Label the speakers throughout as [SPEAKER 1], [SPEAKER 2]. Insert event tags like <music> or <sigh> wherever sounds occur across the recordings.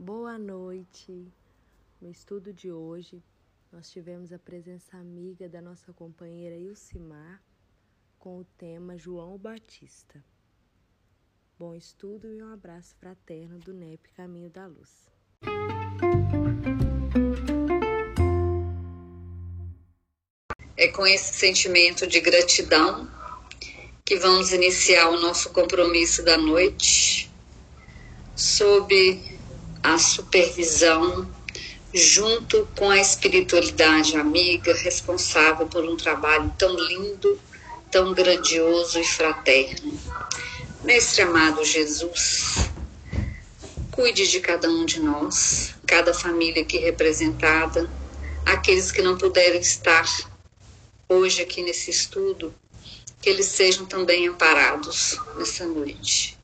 [SPEAKER 1] Boa noite! No estudo de hoje, nós tivemos a presença amiga da nossa companheira Ilcimar com o tema João Batista. Bom estudo e um abraço fraterno do NEP Caminho da Luz.
[SPEAKER 2] É com esse sentimento de gratidão que vamos iniciar o nosso compromisso da noite sob a supervisão, junto com a espiritualidade amiga, responsável por um trabalho tão lindo, tão grandioso e fraterno. Mestre amado Jesus, cuide de cada um de nós, cada família aqui representada, aqueles que não puderam estar hoje aqui nesse estudo, que eles sejam também amparados nessa noite.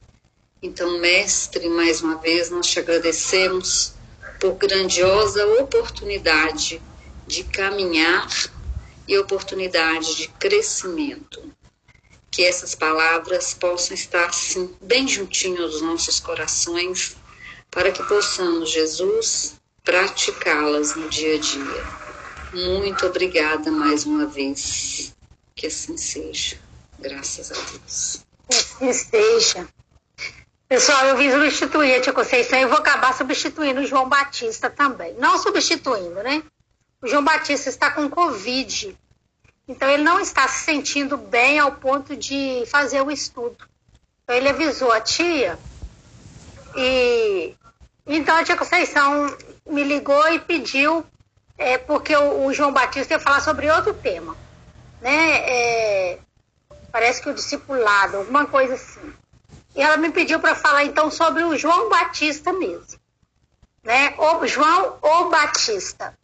[SPEAKER 2] Então, Mestre, mais uma vez nós te agradecemos por grandiosa oportunidade de caminhar e oportunidade de crescimento. Que essas palavras possam estar bem juntinho aos nossos corações, para que possamos, Jesus, praticá-las no dia a dia. Muito obrigada mais uma vez. Que assim seja. Graças a Deus.
[SPEAKER 3] Que assim seja. Pessoal, eu vim substituir a Tia Conceição e vou acabar substituindo o João Batista também. Não substituindo, né? O João Batista está com Covid. Então, ele não está se sentindo bem ao ponto de fazer o estudo. Então, ele avisou a tia. E então a tia Conceição me ligou e pediu, é, porque o, o, João Batista ia falar sobre outro tema. Né? É, parece que o discipulado, alguma coisa assim. E ela me pediu para falar então sobre o João Batista mesmo, né? O João o Batista.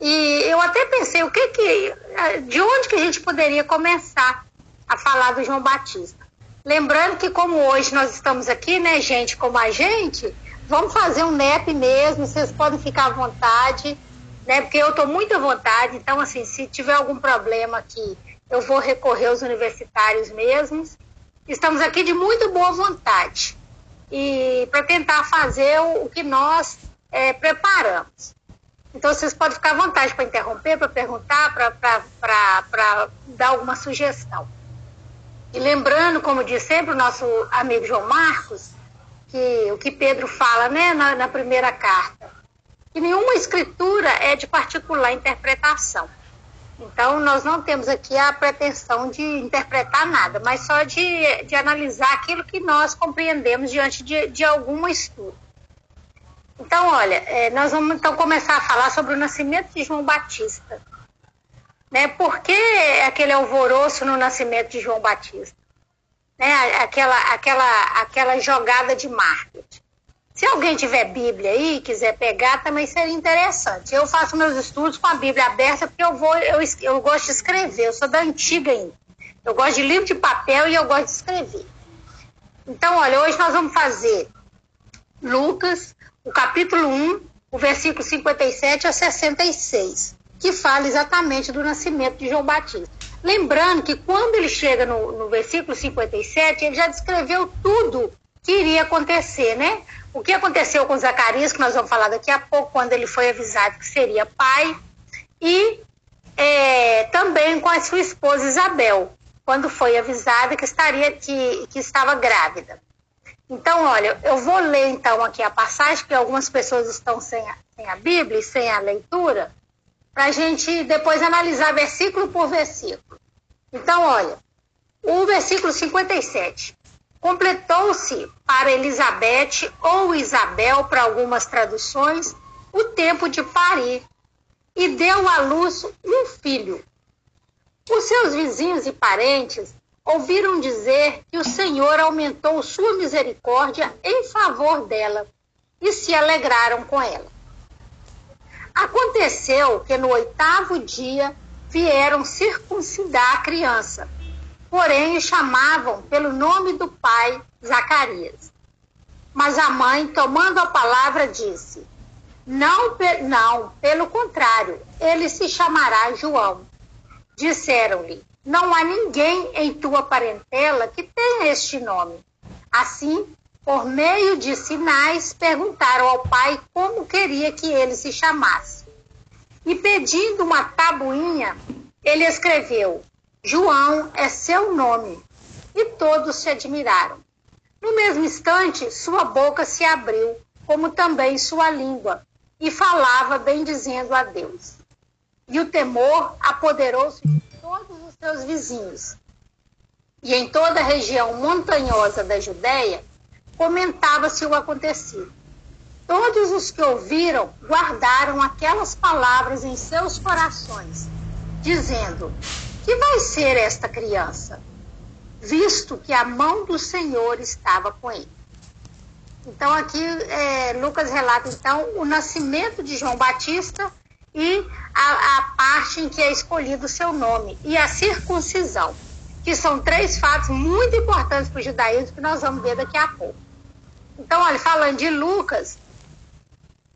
[SPEAKER 3] E eu até pensei o que que de onde que a gente poderia começar a falar do João Batista. Lembrando que como hoje nós estamos aqui, né, gente, como a gente, vamos fazer um NEP mesmo, vocês podem ficar à vontade, né? Porque eu estou muito à vontade, então assim, se tiver algum problema aqui, eu vou recorrer aos universitários mesmos estamos aqui de muito boa vontade e para tentar fazer o, que nós é, preparamos. Então, vocês podem ficar à vontade para interromper, para perguntar, para dar alguma sugestão. E lembrando, como diz sempre o nosso amigo João Marcos, que o que Pedro fala né, na, na primeira carta, que nenhuma escritura é de particular interpretação. Então, nós não temos aqui a pretensão de interpretar nada, mas só de, de analisar aquilo que nós compreendemos diante de, de algum estudo. Então, olha, é, nós vamos então começar a falar sobre o nascimento de João Batista. Né? Por que aquele alvoroço no nascimento de João Batista? Né? Aquela, aquela, aquela jogada de marketing. Se alguém tiver Bíblia aí, quiser pegar, também seria interessante. Eu faço meus estudos com a Bíblia aberta porque eu vou, eu, eu gosto de escrever, eu sou da antiga ainda. Eu gosto de livro de papel e eu gosto de escrever. Então, olha, hoje nós vamos fazer Lucas, o capítulo 1, o versículo 57 a 66, que fala exatamente do nascimento de João Batista. Lembrando que quando ele chega no, no versículo 57, ele já descreveu tudo que iria acontecer, né? O que aconteceu com Zacarias, que nós vamos falar daqui a pouco, quando ele foi avisado que seria pai, e é, também com a sua esposa Isabel, quando foi avisada que estaria que, que estava grávida. Então, olha, eu vou ler então aqui a passagem, porque algumas pessoas estão sem a, sem a Bíblia e sem a leitura, para a gente depois analisar versículo por versículo. Então, olha, o versículo 57. Completou-se para Elizabeth ou Isabel, para algumas traduções, o tempo de parir e deu à luz um filho. Os seus vizinhos e parentes ouviram dizer que o Senhor aumentou sua misericórdia em favor dela e se alegraram com ela. Aconteceu que no oitavo dia vieram circuncidar a criança porém o chamavam pelo nome do pai, Zacarias. Mas a mãe, tomando a palavra, disse: Não, não, pelo contrário, ele se chamará João. Disseram-lhe: Não há ninguém em tua parentela que tenha este nome. Assim, por meio de sinais, perguntaram ao pai como queria que ele se chamasse. E pedindo uma tabuinha, ele escreveu: João é seu nome. E todos se admiraram. No mesmo instante, sua boca se abriu, como também sua língua, e falava bendizendo a Deus. E o temor apoderou-se de todos os seus vizinhos. E em toda a região montanhosa da Judéia, comentava-se o acontecido. Todos os que ouviram guardaram aquelas palavras em seus corações, dizendo: Que vai ser esta criança? Visto que a mão do Senhor estava com ele. Então aqui é, Lucas relata então o nascimento de João Batista e a, a parte em que é escolhido o seu nome e a circuncisão, que são três fatos muito importantes para o judaísmo que nós vamos ver daqui a pouco. Então, olha, falando de Lucas,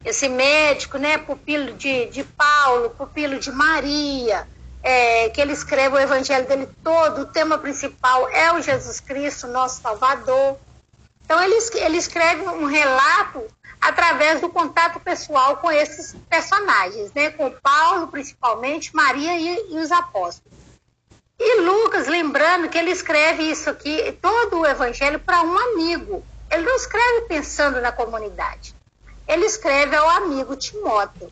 [SPEAKER 3] esse médico, né, pupilo de, de Paulo, pupilo de Maria, é, que ele escreve o evangelho dele todo, o tema principal é o Jesus Cristo, nosso Salvador. Então, ele, ele escreve um relato através do contato pessoal com esses personagens, né, com Paulo, principalmente, Maria e, e os apóstolos. E Lucas, lembrando que ele escreve isso aqui, todo o evangelho, para um amigo, ele não escreve pensando na comunidade. Ele escreve ao amigo Timóteo.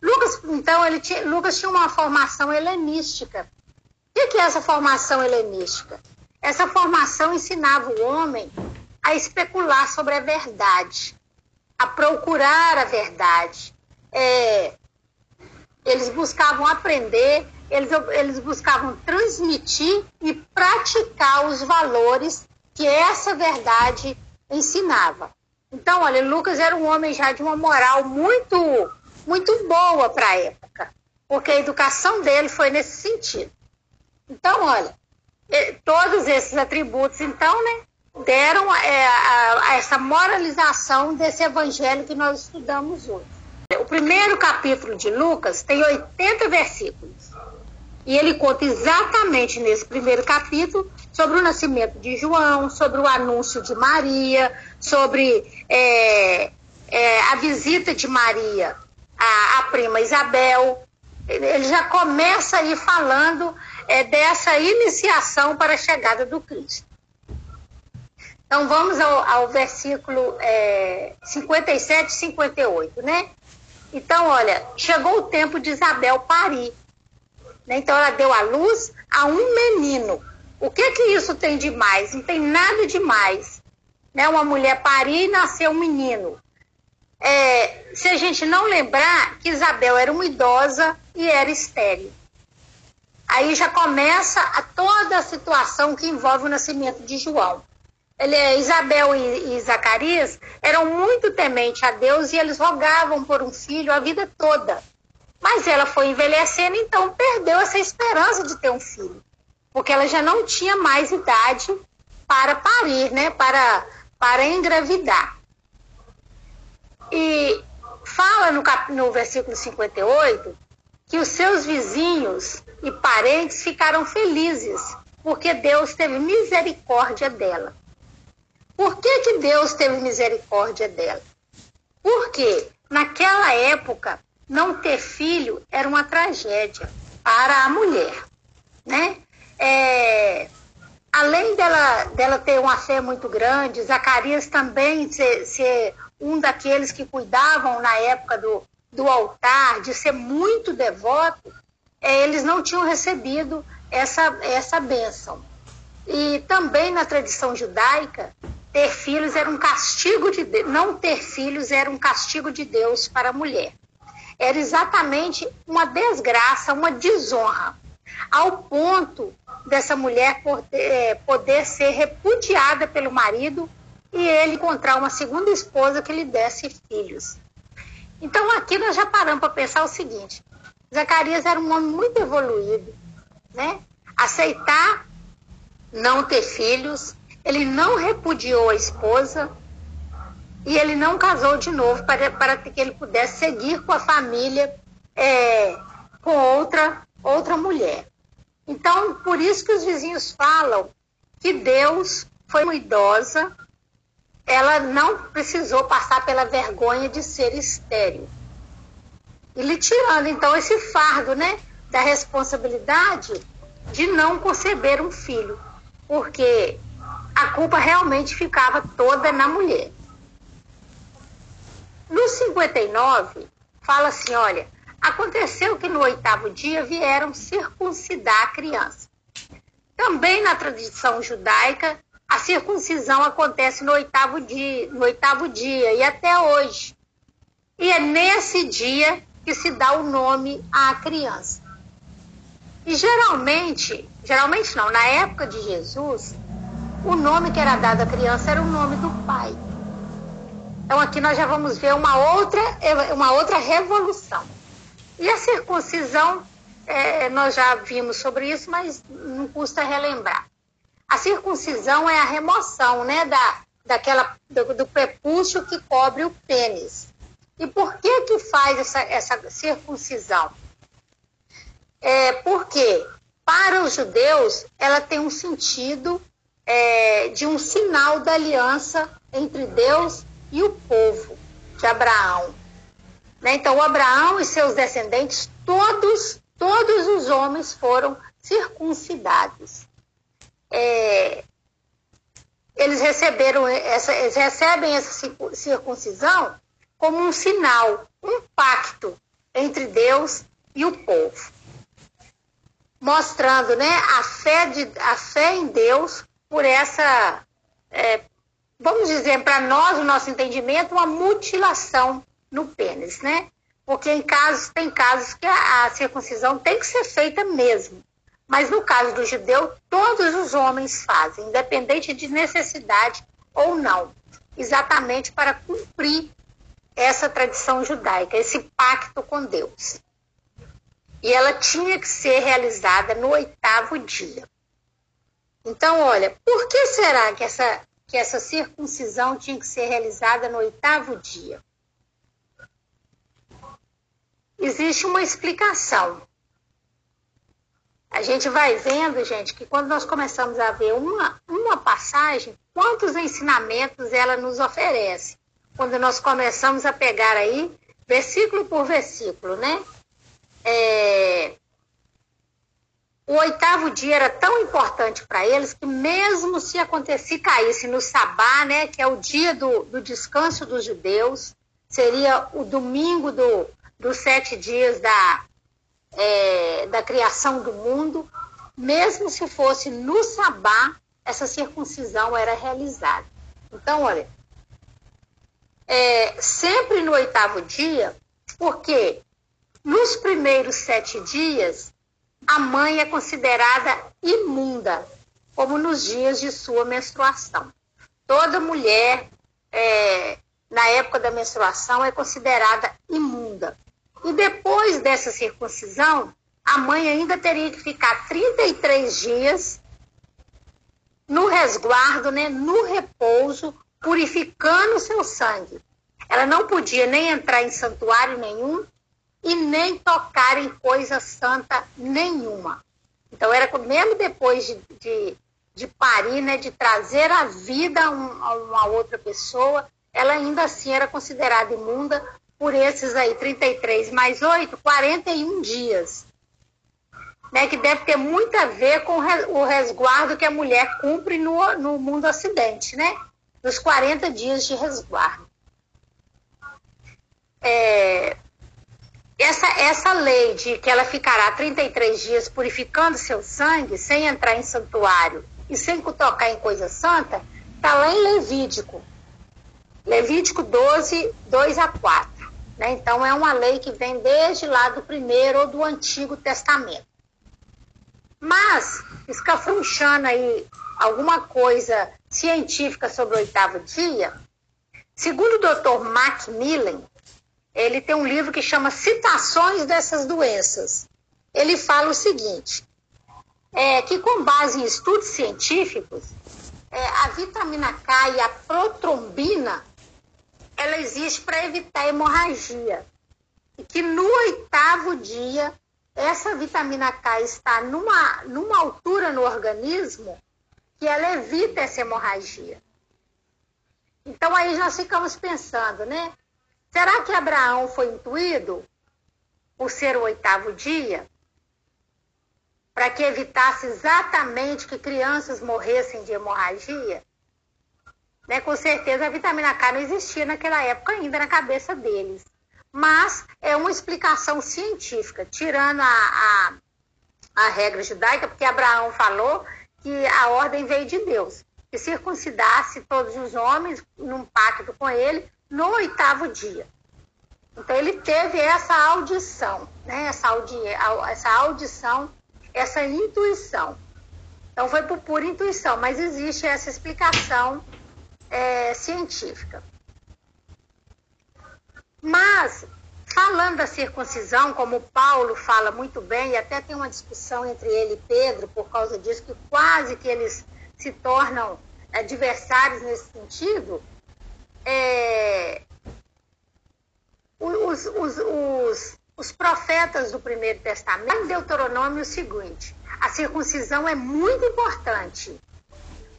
[SPEAKER 3] Lucas, então, ele tinha, Lucas tinha uma formação helenística. O que é essa formação helenística? Essa formação ensinava o homem a especular sobre a verdade, a procurar a verdade. É, eles buscavam aprender, eles, eles buscavam transmitir e praticar os valores que essa verdade ensinava. Então, olha, Lucas era um homem já de uma moral muito, muito boa para a época, porque a educação dele foi nesse sentido. Então, olha, todos esses atributos, então, né, deram é, a, a essa moralização desse evangelho que nós estudamos hoje. O primeiro capítulo de Lucas tem 80 versículos. E ele conta exatamente nesse primeiro capítulo sobre o nascimento de João, sobre o anúncio de Maria, sobre é, é, a visita de Maria à, à, prima Isabel. Ele já começa aí falando é, dessa iniciação para a chegada do Cristo. Então vamos ao, ao versículo é, 57 e 58, né? Então, olha, chegou o tempo de Isabel parir. Né? Então ela deu à luz a um menino. O que que isso tem de mais? Não tem nada de mais. Né? Uma mulher parir e nascer um menino. É, se a gente não lembrar que Isabel era uma idosa e era estéril. Aí já começa a toda a situação que envolve o nascimento de João. Ele, Isabel e, e Zacarias eram muito tementes a Deus e eles rogavam por um filho a vida toda. Mas ela foi envelhecendo, então perdeu essa esperança de ter um filho porque ela já não tinha mais idade para parir, né? Para, para engravidar. E fala no, cap, no versículo 58 que os seus vizinhos e parentes ficaram felizes, porque Deus teve misericórdia dela. Por que, que Deus teve misericórdia dela? Porque naquela época não ter filho era uma tragédia para a mulher, né? é, além dela, dela ter uma fé muito grande, Zacarias também ser, ser um daqueles que cuidavam na época do, do altar, de ser muito devoto, é, eles não tinham recebido essa, essa bênção. E também na tradição judaica, ter filhos era um castigo de Deus, não ter filhos era um castigo de Deus para a mulher. Era exatamente uma desgraça, uma desonra ao ponto dessa mulher é, poder ser repudiada pelo marido e ele encontrar uma segunda esposa que lhe desse filhos. Então aqui nós já paramos para pensar o seguinte: Zacarias era um homem muito evoluído, né? Aceitar não ter filhos, ele não repudiou a esposa e ele não casou de novo para, para que ele pudesse seguir com a família é, com outra outra mulher. Então, por isso que os vizinhos falam que Deus foi uma idosa ela não precisou passar pela vergonha de ser estéril. E lhe tirando, então, esse fardo, né, da responsabilidade de não conceber um filho, porque a culpa realmente ficava toda na mulher. No 59, fala assim: olha, aconteceu que no oitavo dia vieram circuncidar a criança. Também na tradição judaica, a circuncisão acontece no oitavo dia, no oitavo dia e até hoje. E é nesse dia que se dá o nome à criança. E geralmente, geralmente não, na época de Jesus, o nome que era dado à criança era o nome do pai. Então aqui nós já vamos ver uma outra, uma outra revolução. E a circuncisão, é, nós já vimos sobre isso, mas não custa relembrar. A circuncisão é a remoção né, da, daquela, do, do prepúcio que cobre o pênis. E por que que faz essa, essa circuncisão? É porque para os judeus ela tem um sentido é, de um sinal da aliança entre Deus e o povo de Abraão. Né? Então, Abraão e seus descendentes, todos, todos os homens foram circuncidados. É, eles receberam essa, eles recebem essa circuncisão como um sinal, um pacto entre Deus e o povo, mostrando, né, a fé de, a fé em Deus por essa é, vamos dizer, para nós, o nosso entendimento, uma mutilação no pênis, né? Porque em casos, tem casos que a, a circuncisão tem que ser feita mesmo. Mas no caso do judeu, todos os homens fazem, independente de necessidade ou não, exatamente para cumprir essa tradição judaica, esse pacto com Deus. E ela tinha que ser realizada no oitavo dia. Então, olha, por que será que essa que essa circuncisão tinha que ser realizada no oitavo dia. Existe uma explicação. A gente vai vendo, gente, que quando nós começamos a ver uma, uma passagem, quantos ensinamentos ela nos oferece. Quando nós começamos a pegar aí, versículo por versículo, né? É, o oitavo dia era tão importante para eles que mesmo se acontecesse caísse no sabá, né, que é o dia do, do descanso dos judeus, seria o domingo do, dos sete dias da, é, da criação do mundo, mesmo se fosse no sabá, essa circuncisão era realizada. Então, olha, é, sempre no oitavo dia, porque nos primeiros sete dias a mãe é considerada imunda, como nos dias de sua menstruação. Toda mulher, é, na época da menstruação, é considerada imunda. E depois dessa circuncisão, a mãe ainda teria que ficar 33 dias no resguardo, né, no repouso, purificando seu sangue. Ela não podia nem entrar em santuário nenhum, e nem tocar em coisa santa nenhuma. Então, era mesmo depois de, de, de parir, né, de trazer a vida a uma outra pessoa, ela ainda assim era considerada imunda por esses aí, 33 mais 8, 41 dias. Né, que deve ter muito a ver com o resguardo que a mulher cumpre no, no mundo ocidente, né? Nos 40 dias de resguardo. É, essa, essa lei de que ela ficará 33 dias purificando seu sangue, sem entrar em santuário e sem tocar em coisa santa, está lá em Levítico. Levítico 12, 2 a 4. Né? Então, é uma lei que vem desde lá do primeiro ou do Antigo Testamento. Mas, escafrunchando aí alguma coisa científica sobre o oitavo dia, segundo o Dr. Macmillan, ele tem um livro que chama Citações dessas doenças. Ele fala o seguinte, é, que com base em estudos científicos, é, a vitamina K e a protrombina, ela existe para evitar hemorragia. E que no oitavo dia, essa vitamina K está numa, numa altura no organismo que ela evita essa hemorragia. Então aí nós ficamos pensando, né? Será que Abraão foi intuído por ser o oitavo dia? Para que evitasse exatamente que crianças morressem de hemorragia? Né? Com certeza a vitamina K não existia naquela época ainda na cabeça deles. Mas é uma explicação científica, tirando a, a, a regra judaica, porque Abraão falou que a ordem veio de Deus, que circuncidasse todos os homens num pacto com ele no oitavo dia. Então ele teve essa audição, né? essa, audi essa audição, essa intuição. Então foi por pura intuição, mas existe essa explicação é, científica. Mas, falando da circuncisão, como Paulo fala muito bem, e até tem uma discussão entre ele e Pedro por causa disso, que quase que eles se tornam adversários nesse sentido, é, os, os, os, os profetas do Primeiro Testamento, em Deuteronômio, o seguinte: a circuncisão é muito importante,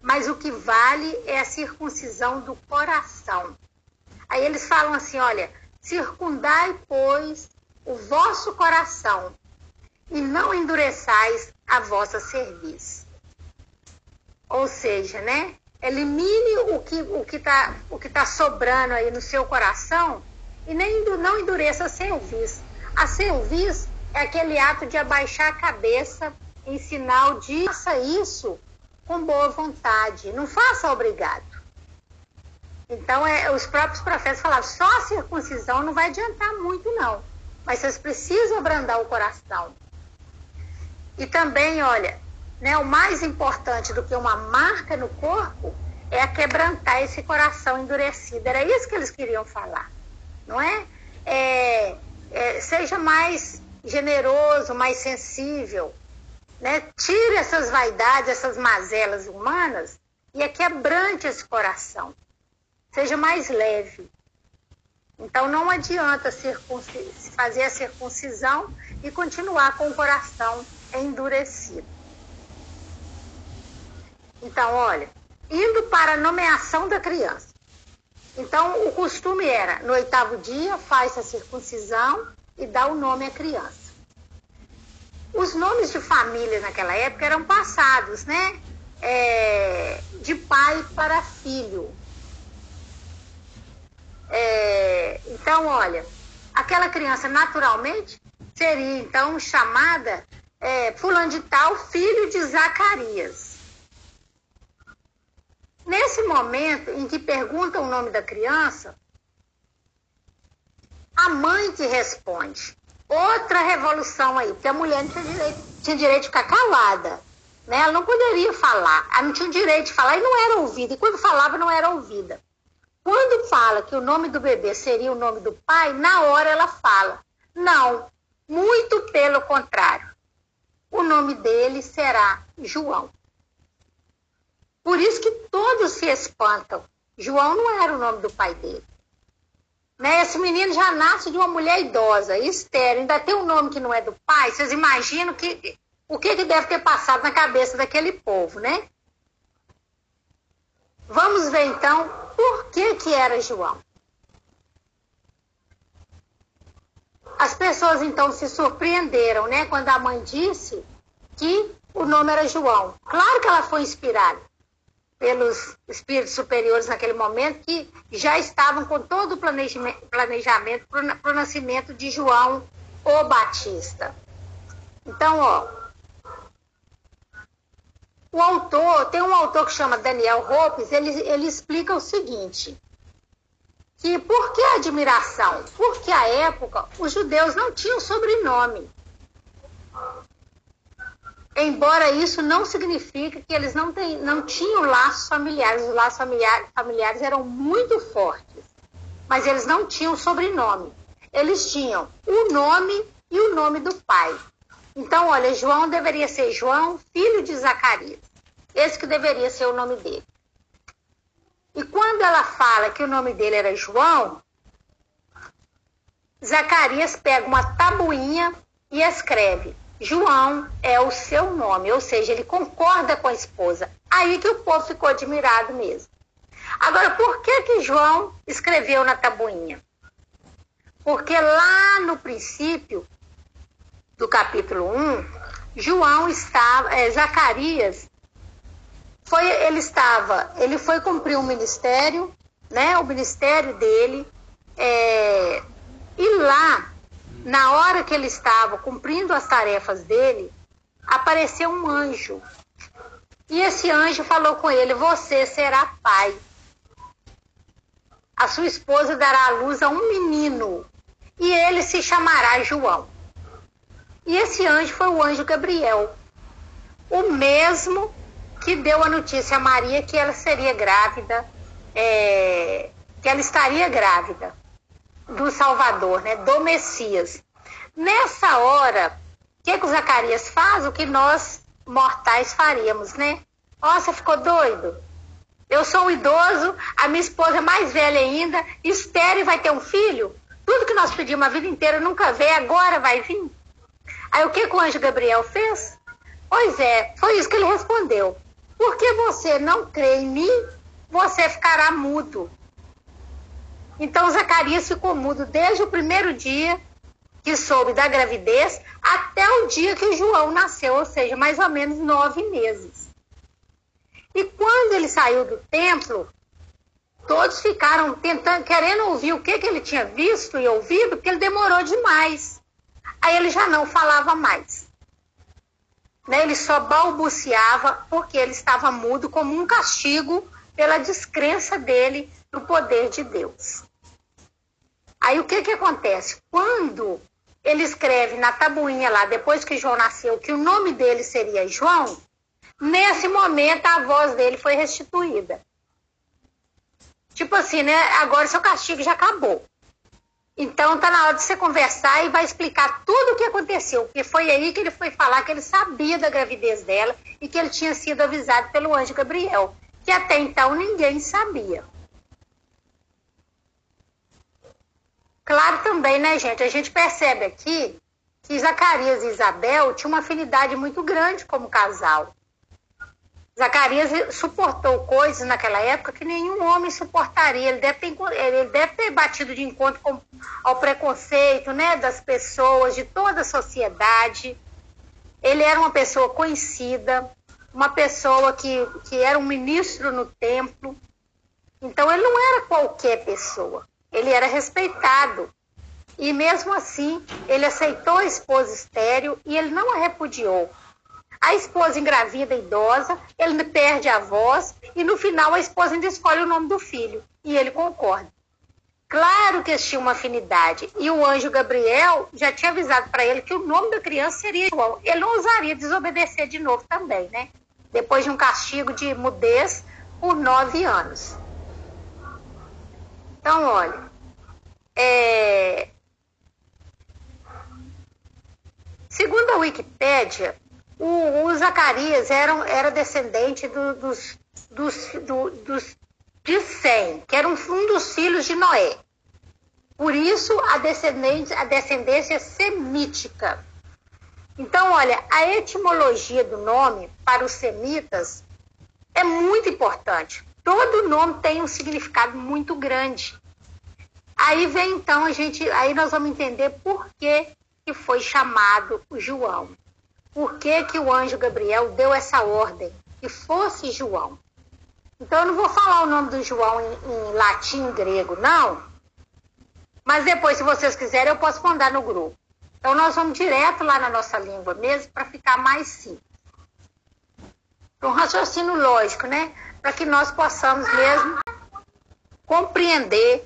[SPEAKER 3] mas o que vale é a circuncisão do coração. Aí eles falam assim: olha, circundai, pois, o vosso coração, e não endureçais a vossa cerviz. Ou seja, né? Elimine o que o que está o que tá sobrando aí no seu coração e nem não endureça a cerviz. A cerviz é aquele ato de abaixar a cabeça em sinal de faça isso com boa vontade, não faça obrigado. Então, é, os próprios profetas falavam, só a circuncisão não vai adiantar muito, não. Mas vocês precisam abrandar o coração. E também, olha, né, o mais importante do que uma marca no corpo é quebrantar esse coração endurecido. Era isso que eles queriam falar, não é? é, é seja mais generoso, mais sensível, né? Tire essas vaidades, essas mazelas humanas e quebrante esse coração. Seja mais leve. Então não adianta fazer a circuncisão e continuar com o coração endurecido. Então, olha, indo para a nomeação da criança. Então, o costume era, no oitavo dia, faz a circuncisão e dá o nome à criança. Os nomes de família naquela época eram passados, né? É, de pai para filho. É, então, olha, aquela criança naturalmente seria então chamada é, fulano de tal, filho de Zacarias. Nesse momento em que perguntam o nome da criança, a mãe que responde. Outra revolução aí, porque a mulher não tinha direito, tinha direito de ficar calada. Né? Ela não poderia falar, ela não tinha direito de falar e não era ouvida. E quando falava, não era ouvida. Quando fala que o nome do bebê seria o nome do pai, na hora ela fala: não, muito pelo contrário. O nome dele será João. Por isso que todos se espantam. João não era o nome do pai dele. Né? Esse menino já nasce de uma mulher idosa, estéreo, ainda tem um nome que não é do pai. Vocês imaginam que, o que, que deve ter passado na cabeça daquele povo, né? Vamos ver então por que, que era João. As pessoas então se surpreenderam, né, quando a mãe disse que o nome era João. Claro que ela foi inspirada pelos espíritos superiores naquele momento, que já estavam com todo o planejamento para o nascimento de João o Batista. Então, ó, o autor, tem um autor que chama Daniel Hopes, ele, ele explica o seguinte, que por que admiração? Porque à época os judeus não tinham sobrenome. Embora isso não signifique que eles não, tem, não tinham laços familiares, os laços familiares, familiares eram muito fortes, mas eles não tinham sobrenome. Eles tinham o nome e o nome do pai. Então, olha, João deveria ser João, filho de Zacarias. Esse que deveria ser o nome dele. E quando ela fala que o nome dele era João, Zacarias pega uma tabuinha e escreve João é o seu nome, ou seja, ele concorda com a esposa. Aí que o povo ficou admirado mesmo. Agora, por que que João escreveu na tabuinha? Porque lá no princípio do capítulo 1, João estava, é, Zacarias, foi, ele estava, ele foi cumprir um ministério, né, o ministério dele, é, e lá, na hora que ele estava cumprindo as tarefas dele, apareceu um anjo. E esse anjo falou com ele: Você será pai. A sua esposa dará à luz a um menino, e ele se chamará João. E esse anjo foi o anjo Gabriel, o mesmo que deu a notícia a Maria que ela seria grávida, é, que ela estaria grávida do Salvador, né, do Messias. Nessa hora, o que, que o Zacarias faz? O que nós mortais faríamos, né? Você ficou doido? Eu sou um idoso, a minha esposa é mais velha ainda, estéreo e vai ter um filho? Tudo que nós pedimos a vida inteira nunca veio, agora vai vir? Aí o que, que o anjo Gabriel fez? Pois é, foi isso que ele respondeu. Porque você não crê em mim, você ficará mudo. Então Zacarias ficou mudo desde o primeiro dia que soube da gravidez até o dia que João nasceu, ou seja, mais ou menos nove meses. E quando ele saiu do templo, todos ficaram tentando, querendo ouvir o que, que ele tinha visto e ouvido, porque ele demorou demais. Aí ele já não falava mais. Né? Ele só balbuciava porque ele estava mudo como um castigo pela descrença dele no poder de Deus. Aí o que, que acontece? Quando ele escreve na tabuinha lá, depois que João nasceu, que o nome dele seria João, nesse momento a voz dele foi restituída. Tipo assim, né? Agora seu castigo já acabou. Então tá na hora de você conversar e vai explicar tudo o que aconteceu, porque foi aí que ele foi falar que ele sabia da gravidez dela e que ele tinha sido avisado pelo anjo Gabriel, que até então ninguém sabia. Claro também, né, gente? A gente percebe aqui que Zacarias e Isabel tinham uma afinidade muito grande como casal. Zacarias suportou coisas naquela época que nenhum homem suportaria. Ele deve ter, ele deve ter batido de encontro com, ao preconceito né, das pessoas, de toda a sociedade. Ele era uma pessoa conhecida, uma pessoa que, que era um ministro no templo. Então, ele não era qualquer pessoa, ele era respeitado. E mesmo assim, ele aceitou a esposa estéreo e ele não a repudiou. A esposa engravida idosa, ele perde a voz e no final a esposa ainda escolhe o nome do filho e ele concorda. Claro que eles tinham uma afinidade e o anjo Gabriel já tinha avisado para ele que o nome da criança seria João. Ele não ousaria desobedecer de novo também, né? Depois de um castigo de mudez por nove anos. Então, olha, é... segundo a Wikipédia, o, o Zacarias era, era descendente do, dos, dos, do, dos de Sem, que era um, dos filhos de Noé. Por isso, a descendência, a descendência semítica. Então, olha, a etimologia do nome para os semitas é muito importante. Todo nome tem um significado muito grande. Aí vem então a gente, aí nós vamos entender por que, que foi chamado João por que, que o anjo Gabriel deu essa ordem, que fosse João. Então, eu não vou falar o nome do João em, em latim grego, não. Mas depois, se vocês quiserem, eu posso mandar no grupo. Então, nós vamos direto lá na nossa língua mesmo, para ficar mais simples. Um raciocínio lógico, né? Para que nós possamos mesmo compreender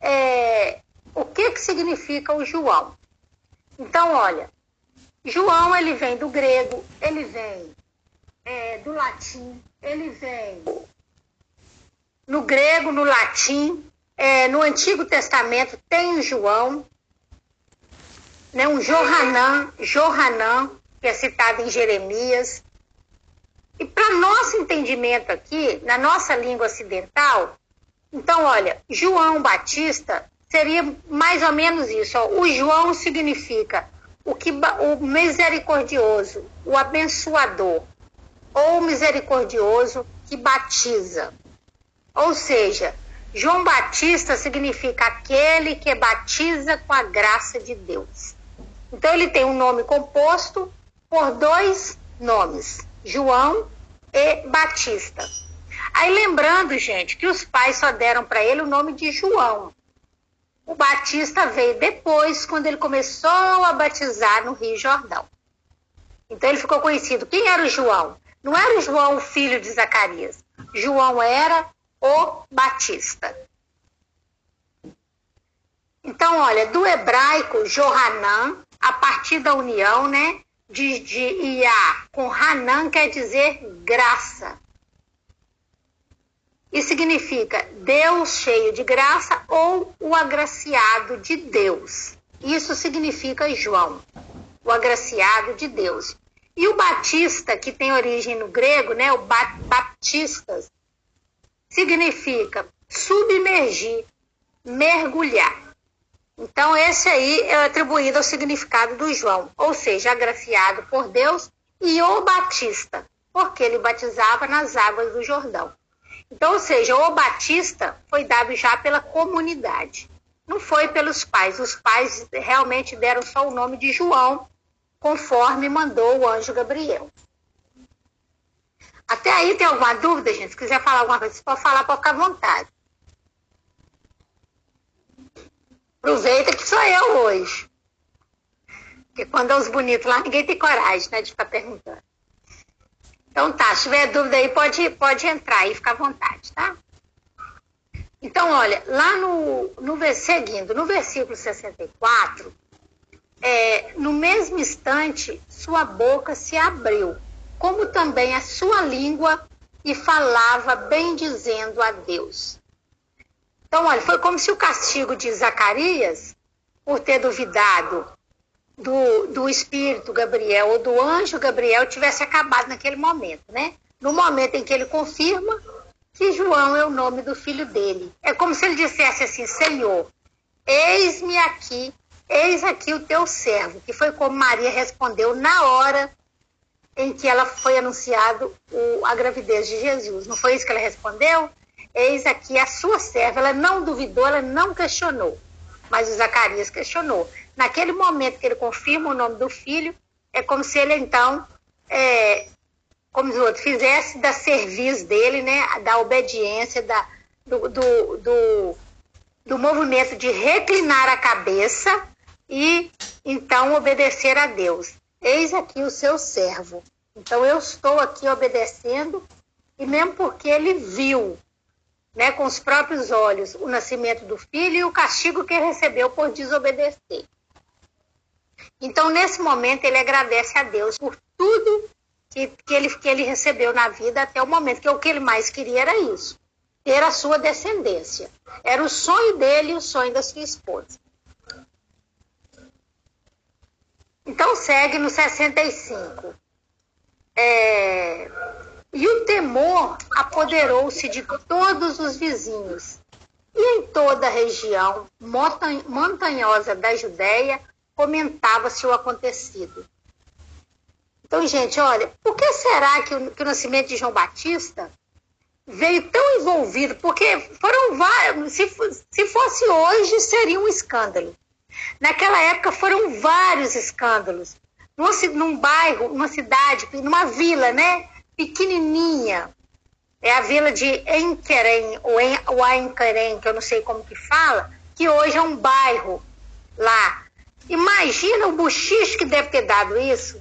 [SPEAKER 3] é, o que, que significa o João. Então, olha, João, ele vem do grego, ele vem é, do latim, ele vem no grego, no latim, é, no Antigo Testamento tem o João, né, um Johanã, Johanã, que é citado em Jeremias. E para nosso entendimento aqui, na nossa língua ocidental, então, olha, João Batista seria mais ou menos isso. Ó. O João significa o, que, o misericordioso, o abençoador, ou misericordioso que batiza. Ou seja, João Batista significa aquele que batiza com a graça de Deus. Então ele tem um nome composto por dois nomes, João e Batista. Aí lembrando, gente, que os pais só deram para ele o nome de João. O Batista veio depois, quando ele começou a batizar no Rio Jordão. Então ele ficou conhecido. Quem era o João? Não era o João, o filho de Zacarias. João era o Batista. Então, olha, do hebraico Johanan, a partir da união, né, de, de Iá com Hanan quer dizer graça. E significa Deus cheio de graça ou o agraciado de Deus. Isso significa João, o agraciado de Deus. E o Batista, que tem origem no grego, né, o Baptistas, significa submergir, mergulhar. Então, esse aí é atribuído ao significado do João, ou seja, agraciado por Deus, e o Batista, porque ele batizava nas águas do Jordão. Então, ou seja, o Batista foi dado já pela comunidade, não foi pelos pais. Os pais realmente deram só o nome de João, conforme mandou o anjo Gabriel. Até aí tem alguma dúvida, gente? Se quiser falar alguma coisa, você pode falar, pode ficar à vontade. Aproveita que sou eu hoje. Porque quando é os bonitos lá, ninguém tem coragem né, de ficar perguntando. Então tá, se tiver dúvida aí, pode, pode entrar e ficar à vontade, tá? Então, olha, lá no, no seguindo, no versículo 64, é, no mesmo instante, sua boca se abriu, como também a sua língua, e falava bem dizendo a Deus. Então, olha, foi como se o castigo de Zacarias, por ter duvidado do, do espírito Gabriel ou do anjo Gabriel, tivesse acabado naquele momento, né? No momento em que ele confirma que João é o nome do filho dele. É como se ele dissesse assim: Senhor, eis-me aqui, eis aqui o teu servo, que foi como Maria respondeu na hora em que ela foi anunciado o, a gravidez de Jesus. Não foi isso que ela respondeu? Eis aqui a sua serva. Ela não duvidou, ela não questionou. Mas o Zacarias questionou. Naquele momento que ele confirma o nome do filho, é como se ele então, é, como os outros, fizesse da serviço dele, né, da obediência, da, do, do, do, do movimento de reclinar a cabeça e então obedecer a Deus. Eis aqui o seu servo. Então eu estou aqui obedecendo, e mesmo porque ele viu né, com os próprios olhos o nascimento do filho e o castigo que recebeu por desobedecer. Então, nesse momento, ele agradece a Deus por tudo que, que, ele, que ele recebeu na vida até o momento, que o que ele mais queria era isso, ter a sua descendência. Era o sonho dele e o sonho da sua esposa. Então, segue no 65. É, e o temor apoderou-se de todos os vizinhos. E em toda a região montanhosa da Judéia comentava-se o acontecido. Então, gente, olha, por que será que o, que o nascimento de João Batista veio tão envolvido? Porque foram vários, se, se fosse hoje, seria um escândalo. Naquela época foram vários escândalos. Num, num bairro, numa cidade, numa vila, né? Pequenininha. É a vila de Enquerem, ou Enquerem, que eu não sei como que fala, que hoje é um bairro lá. Imagina o buchicho que deve ter dado isso.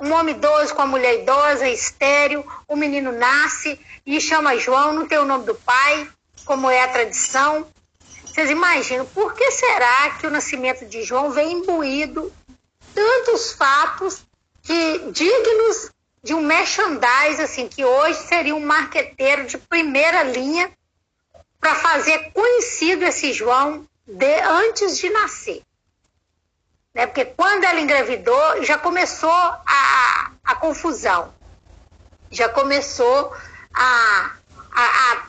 [SPEAKER 3] Um homem idoso com a mulher idosa, estéreo, o menino nasce e chama João, não tem o nome do pai, como é a tradição. Vocês imaginam, por que será que o nascimento de João vem imbuído tantos fatos que dignos de um merchandise, assim, que hoje seria um marqueteiro de primeira linha para fazer conhecido esse João de, antes de nascer. Né? Porque quando ela engravidou, já começou a, a confusão. Já começou a. a, a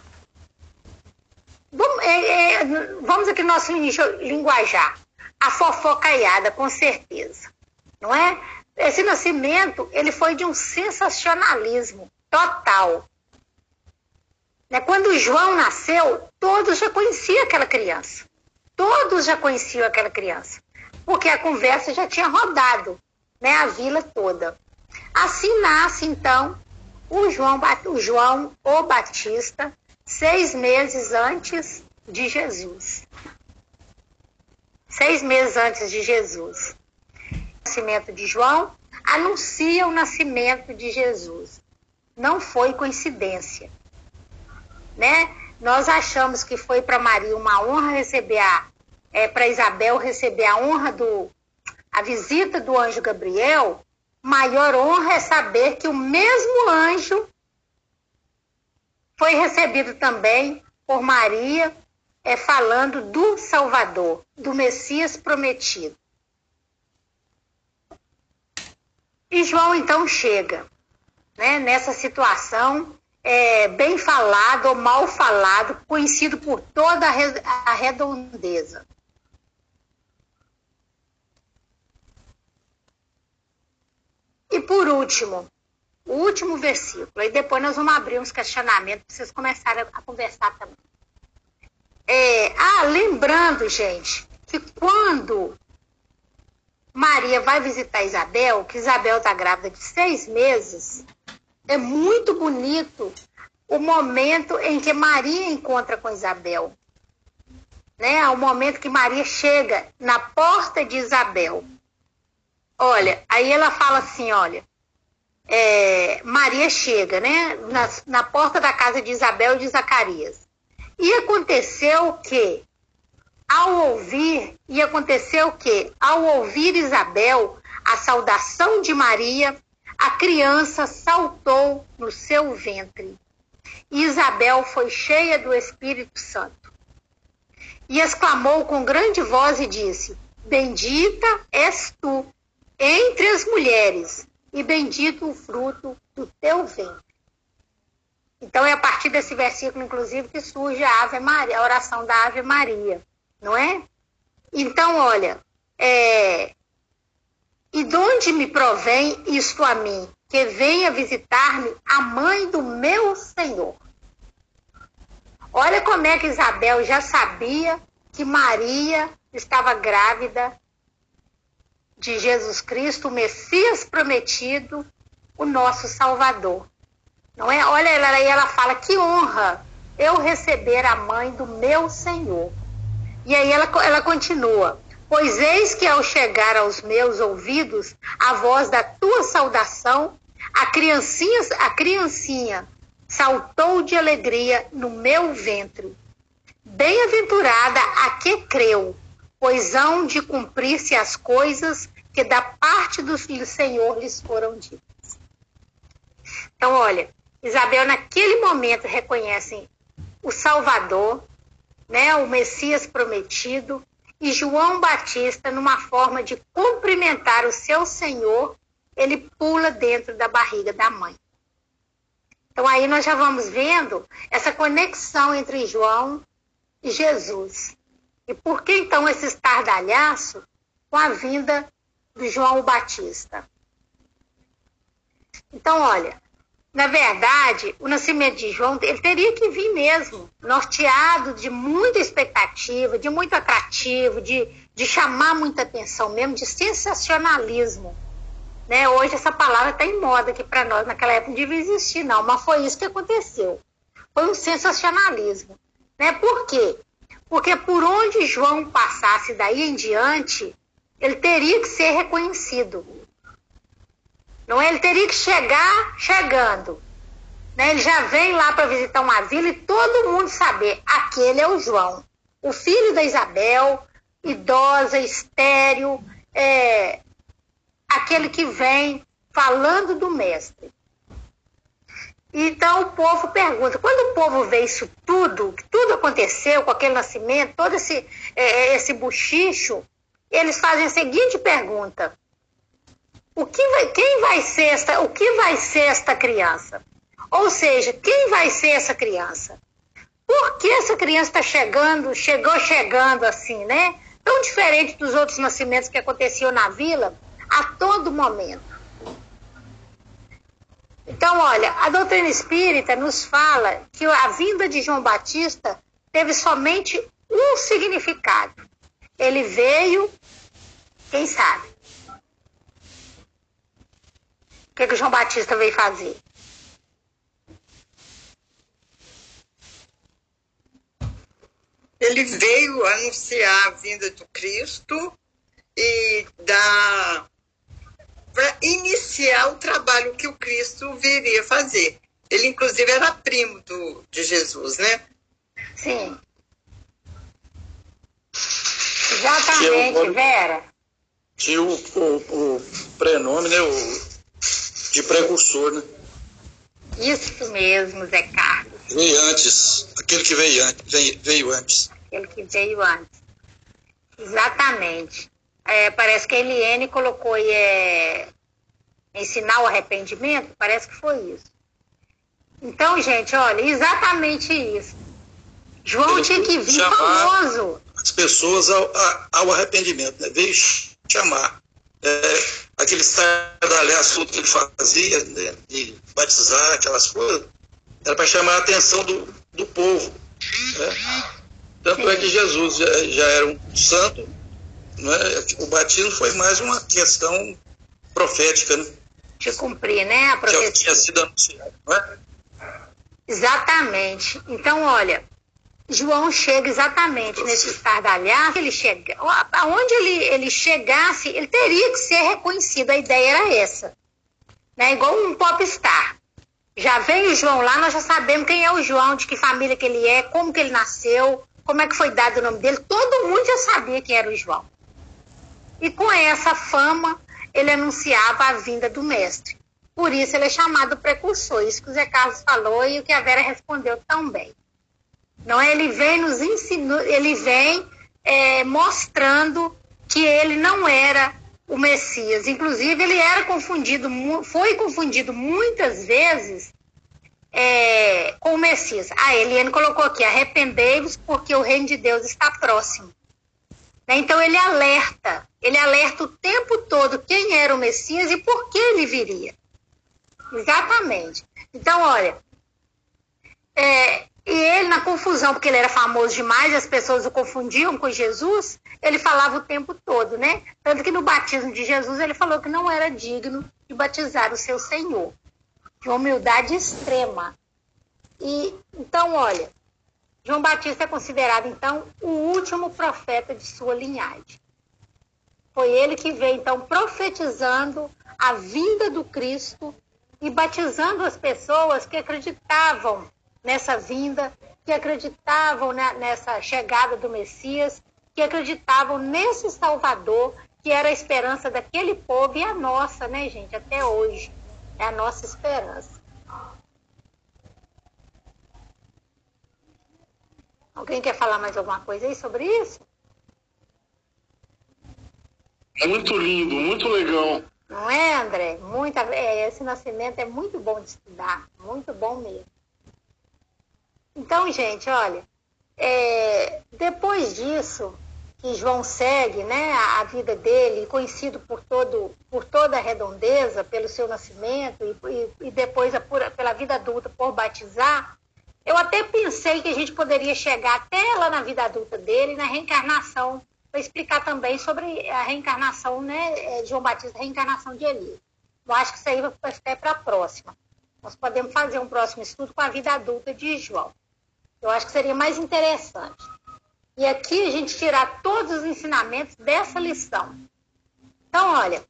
[SPEAKER 3] vamos, é, é, vamos aqui no nosso linguajar. A fofocaiada, com certeza. Não é? Esse nascimento, ele foi de um sensacionalismo total. Né? Quando João nasceu, todos já conheciam aquela criança. Todos já conheciam aquela criança. Porque a conversa já tinha rodado né, a vila toda. Assim nasce, então, o João, o João o Batista, seis meses antes de Jesus. Seis meses antes de Jesus. Nascimento de João anuncia o nascimento de Jesus. Não foi coincidência. Né? Nós achamos que foi para Maria uma honra receber a é, para Isabel receber a honra do a visita do anjo Gabriel, maior honra é saber que o mesmo anjo foi recebido também por Maria, é, falando do Salvador, do Messias prometido. E João então chega né, nessa situação é, bem falado ou mal falado, conhecido por toda a redondeza. E por último, o último versículo, e depois nós vamos abrir uns questionamentos para vocês começarem a conversar também. É, ah, lembrando, gente, que quando Maria vai visitar Isabel, que Isabel está grávida de seis meses, é muito bonito o momento em que Maria encontra com Isabel. Né? O momento que Maria chega na porta de Isabel. Olha, aí ela fala assim, olha, é, Maria chega, né, na, na porta da casa de Isabel e de Zacarias. E aconteceu que, ao ouvir, e aconteceu que, ao ouvir Isabel a saudação de Maria, a criança saltou no seu ventre. Isabel foi cheia do Espírito Santo. E exclamou com grande voz e disse: Bendita és tu entre as mulheres, e bendito o fruto do teu ventre. Então é a partir desse versículo, inclusive, que surge a Ave Maria, a oração da Ave Maria, não é? Então, olha, é... e de onde me provém isto a mim? Que venha visitar-me a mãe do meu Senhor. Olha como é que Isabel já sabia que Maria estava grávida de Jesus Cristo, o Messias prometido, o nosso Salvador. Não é? Olha ela ela fala que honra eu receber a mãe do meu Senhor. E aí ela, ela continua: Pois eis que ao chegar aos meus ouvidos a voz da tua saudação, a criancinha, a criancinha saltou de alegria no meu ventre. Bem-aventurada a que creu, pois hão de cumprir-se as coisas que da parte do Senhor lhes foram ditas. Então, olha, Isabel naquele momento reconhece o Salvador, né, o Messias prometido, e João Batista, numa forma de cumprimentar o seu Senhor, ele pula dentro da barriga da mãe. Então aí nós já vamos vendo essa conexão entre João e Jesus. E por que então esse estardalhaço com a vinda do João Batista. Então, olha, na verdade, o nascimento de João, ele teria que vir mesmo, norteado de muita expectativa, de muito atrativo, de, de chamar muita atenção mesmo, de sensacionalismo. Né? Hoje essa palavra está em moda aqui para nós, naquela época não devia existir, não, mas foi isso que aconteceu. Foi um sensacionalismo. Né? Por quê? Porque por onde João passasse daí em diante, ele teria que ser reconhecido. Não é? Ele teria que chegar chegando. Né? Ele já vem lá para visitar uma vila e todo mundo saber, aquele é o João, o filho da Isabel, idosa, estéreo, é, aquele que vem falando do mestre. Então o povo pergunta, quando o povo vê isso tudo, que tudo aconteceu com aquele nascimento, todo esse, é, esse buchicho, eles fazem a seguinte pergunta: o que vai, quem vai ser esta, o que vai ser esta criança? Ou seja, quem vai ser essa criança? Por que essa criança está chegando, chegou chegando assim, né? Tão diferente dos outros nascimentos que aconteciam na vila a todo momento. Então, olha, a doutrina espírita nos fala que a vinda de João Batista teve somente um significado. Ele veio, quem sabe? O que, que João Batista veio fazer?
[SPEAKER 2] Ele veio anunciar a vinda do Cristo e dar para iniciar o trabalho que o Cristo viria fazer. Ele, inclusive, era primo do, de Jesus, né?
[SPEAKER 3] Sim. Exatamente,
[SPEAKER 4] o,
[SPEAKER 3] Vera.
[SPEAKER 4] Tinha o, o, o prenome, né? O, de precursor, né?
[SPEAKER 3] Isso mesmo, Zé Carlos.
[SPEAKER 4] Veio antes. Aquele que veio antes. Veio, veio antes.
[SPEAKER 3] Aquele que veio antes. Exatamente. É, parece que a Eliane colocou aí, é, ensinar o arrependimento, parece que foi isso. Então, gente, olha, exatamente isso. João tinha que vir famoso.
[SPEAKER 4] As pessoas ao, ao arrependimento, né? Veio chamar. É, aquele estardalhaço que ele fazia, né? de batizar, aquelas coisas, era para chamar a atenção do, do povo. Né? Tanto é que Jesus já, já era um santo, né? o batismo foi mais uma questão profética, né?
[SPEAKER 3] De cumprir, né? A
[SPEAKER 4] profecia. Que tinha sido anunciado, não é?
[SPEAKER 3] Exatamente. Então, olha, João chega exatamente nesse estardalhaço, ele chega, aonde ele, ele chegasse, ele teria que ser reconhecido, a ideia era essa. Né? Igual um popstar. Já vem o João lá, nós já sabemos quem é o João, de que família que ele é, como que ele nasceu, como é que foi dado o nome dele, todo mundo já sabia quem era o João. E com essa fama, ele anunciava a vinda do mestre. Por isso ele é chamado precursor, isso que o Zé Carlos falou e o que a Vera respondeu tão bem. Não é? Ele vem nos ensinou, ele vem é, mostrando que ele não era o Messias. Inclusive, ele era confundido, foi confundido muitas vezes é, com o Messias. A Eliane colocou aqui: arrependei-vos porque o reino de Deus está próximo. Né? Então, ele alerta, ele alerta o tempo todo quem era o Messias e por que ele viria. Exatamente. Então, olha, é, e ele, na confusão, porque ele era famoso demais, as pessoas o confundiam com Jesus, ele falava o tempo todo, né? Tanto que no batismo de Jesus ele falou que não era digno de batizar o seu Senhor. De humildade extrema. E então, olha, João Batista é considerado então o último profeta de sua linhagem. Foi ele que veio então profetizando a vinda do Cristo e batizando as pessoas que acreditavam nessa vinda, que acreditavam nessa chegada do Messias, que acreditavam nesse Salvador, que era a esperança daquele povo e a nossa, né, gente, até hoje. É a nossa esperança. Alguém quer falar mais alguma coisa aí sobre isso?
[SPEAKER 4] É muito lindo, muito legal.
[SPEAKER 3] Não é, André? Muita, é, esse nascimento é muito bom de estudar, muito bom mesmo. Então, gente, olha, é, depois disso, que João segue né, a, a, vida dele, conhecido por, todo, por toda a redondeza, pelo seu nascimento e, e, e depois a, por, pela vida adulta por batizar, eu até pensei que a gente poderia chegar até lá na vida adulta dele, na reencarnação, para explicar também sobre a reencarnação né, é, de João Batista, a reencarnação de Elias. Eu acho que isso aí vai ficar para a próxima. Nós podemos fazer um próximo estudo com a vida adulta de João. Eu acho que seria mais interessante. E aqui a gente tirar todos os ensinamentos dessa lição. Então, olha,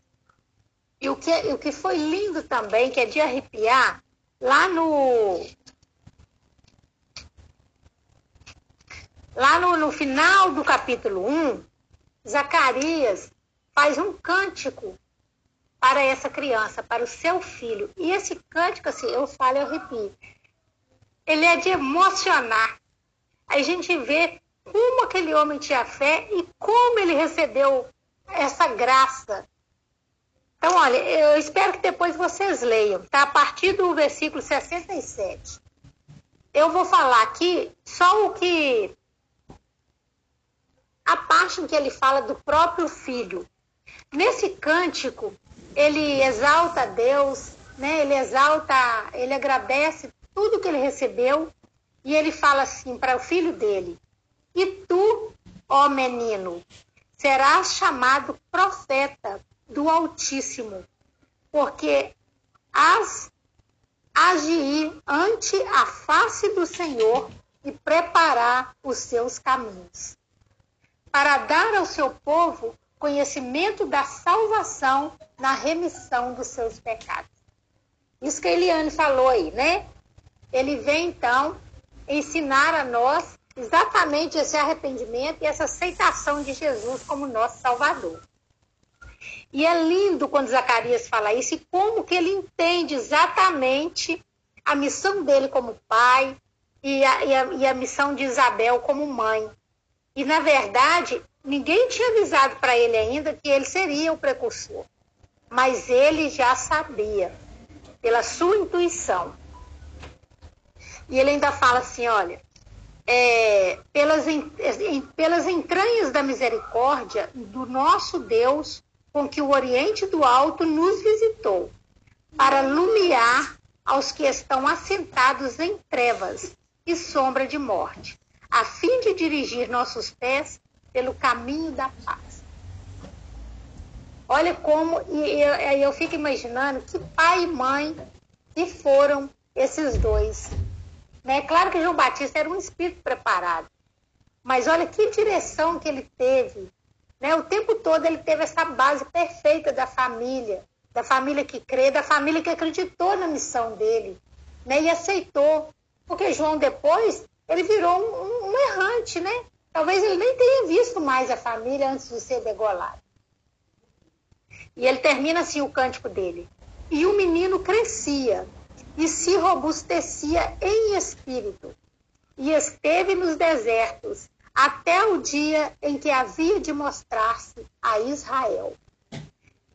[SPEAKER 3] e o que, o que foi lindo também, que é de arrepiar, lá no. Lá no, no final do capítulo 1, Zacarias faz um cântico para essa criança, para o seu filho. E esse cântico, assim, eu falo, eu arrepio ele é de emocionar. a gente vê como aquele homem tinha fé e como ele recebeu essa graça. Então, olha, eu espero que depois vocês leiam, tá? A partir do versículo 67. Eu vou falar aqui só o que. A parte em que ele fala do próprio filho. Nesse cântico, ele exalta Deus, né? Ele exalta, ele agradece tudo que ele recebeu e ele fala assim para o filho dele: E tu, ó menino, serás chamado profeta do Altíssimo, porque has, has de ir ante a face do Senhor e preparar os seus caminhos, para dar ao seu povo conhecimento da salvação na remissão dos seus pecados. Isso que a Eliane falou aí, né? Ele vem então ensinar a nós exatamente esse arrependimento e essa aceitação de Jesus como nosso Salvador. E é lindo quando Zacarias fala isso e como que ele entende exatamente a missão dele como pai e a, e a, e a missão de Isabel como mãe. E, na verdade, ninguém tinha avisado para ele ainda que ele seria o precursor. Mas ele já sabia, pela sua intuição. E ele ainda fala assim: olha, é, pelas, pelas entranhas da misericórdia do nosso Deus, com que o Oriente do Alto nos visitou, para lumiar aos que estão assentados em trevas e sombra de morte, a fim de dirigir nossos pés pelo caminho da paz. Olha como, e eu, eu fico imaginando que pai e mãe que foram esses dois né? Claro que João Batista era um espírito preparado, mas olha que direção que ele teve. Né? O tempo todo ele teve essa base perfeita da família, da família que crê, da família que acreditou na missão dele né? e aceitou. Porque João depois, ele virou um, um, errante, né? Talvez ele nem tenha visto mais a família antes de ser degolado. E ele termina assim o cântico dele. E o menino crescia e se robustecia em espírito, e esteve nos desertos até o dia em que havia de mostrar-se a Israel.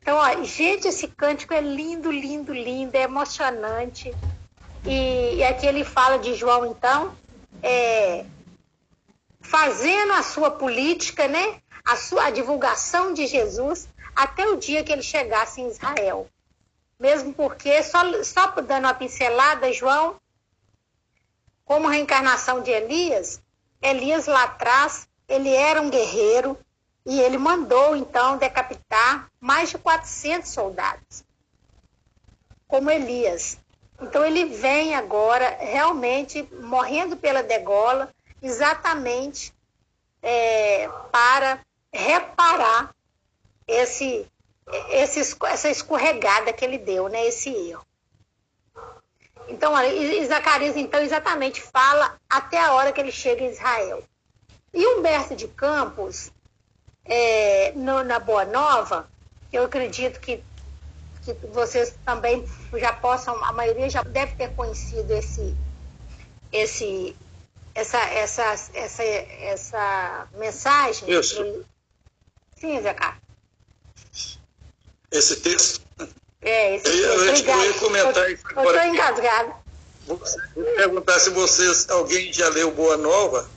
[SPEAKER 3] Então, ó, gente, esse cântico é lindo, lindo, lindo, é emocionante. E, e aqui ele fala de João, então, é, fazendo a sua política, né? A sua a divulgação de Jesus até o dia que ele chegasse em Israel mesmo porque, só, só dando uma pincelada, João, como reencarnação de Elias, Elias lá atrás, ele era um guerreiro e ele mandou, então, decapitar mais de 400 soldados, como Elias. Então, ele vem agora realmente morrendo pela degola, exatamente é, para reparar esse esse, essa escorregada que ele deu, né? Esse erro. Então, olha, Zacarias, então, exatamente fala até a hora que ele chega em Israel. E Humberto de Campos, é, no, na Boa Nova, eu acredito que, que vocês também já possam, a maioria já deve ter conhecido esse, esse, essa, essa, essa, essa mensagem.
[SPEAKER 4] Isso.
[SPEAKER 3] Sim, Zé Carlos
[SPEAKER 4] esse texto.
[SPEAKER 3] É, esse
[SPEAKER 4] texto. Eu, eu, eu ia comentar isso
[SPEAKER 3] agora. Eu estou engasgado.
[SPEAKER 4] Vou perguntar se vocês, alguém já leu Boa Nova?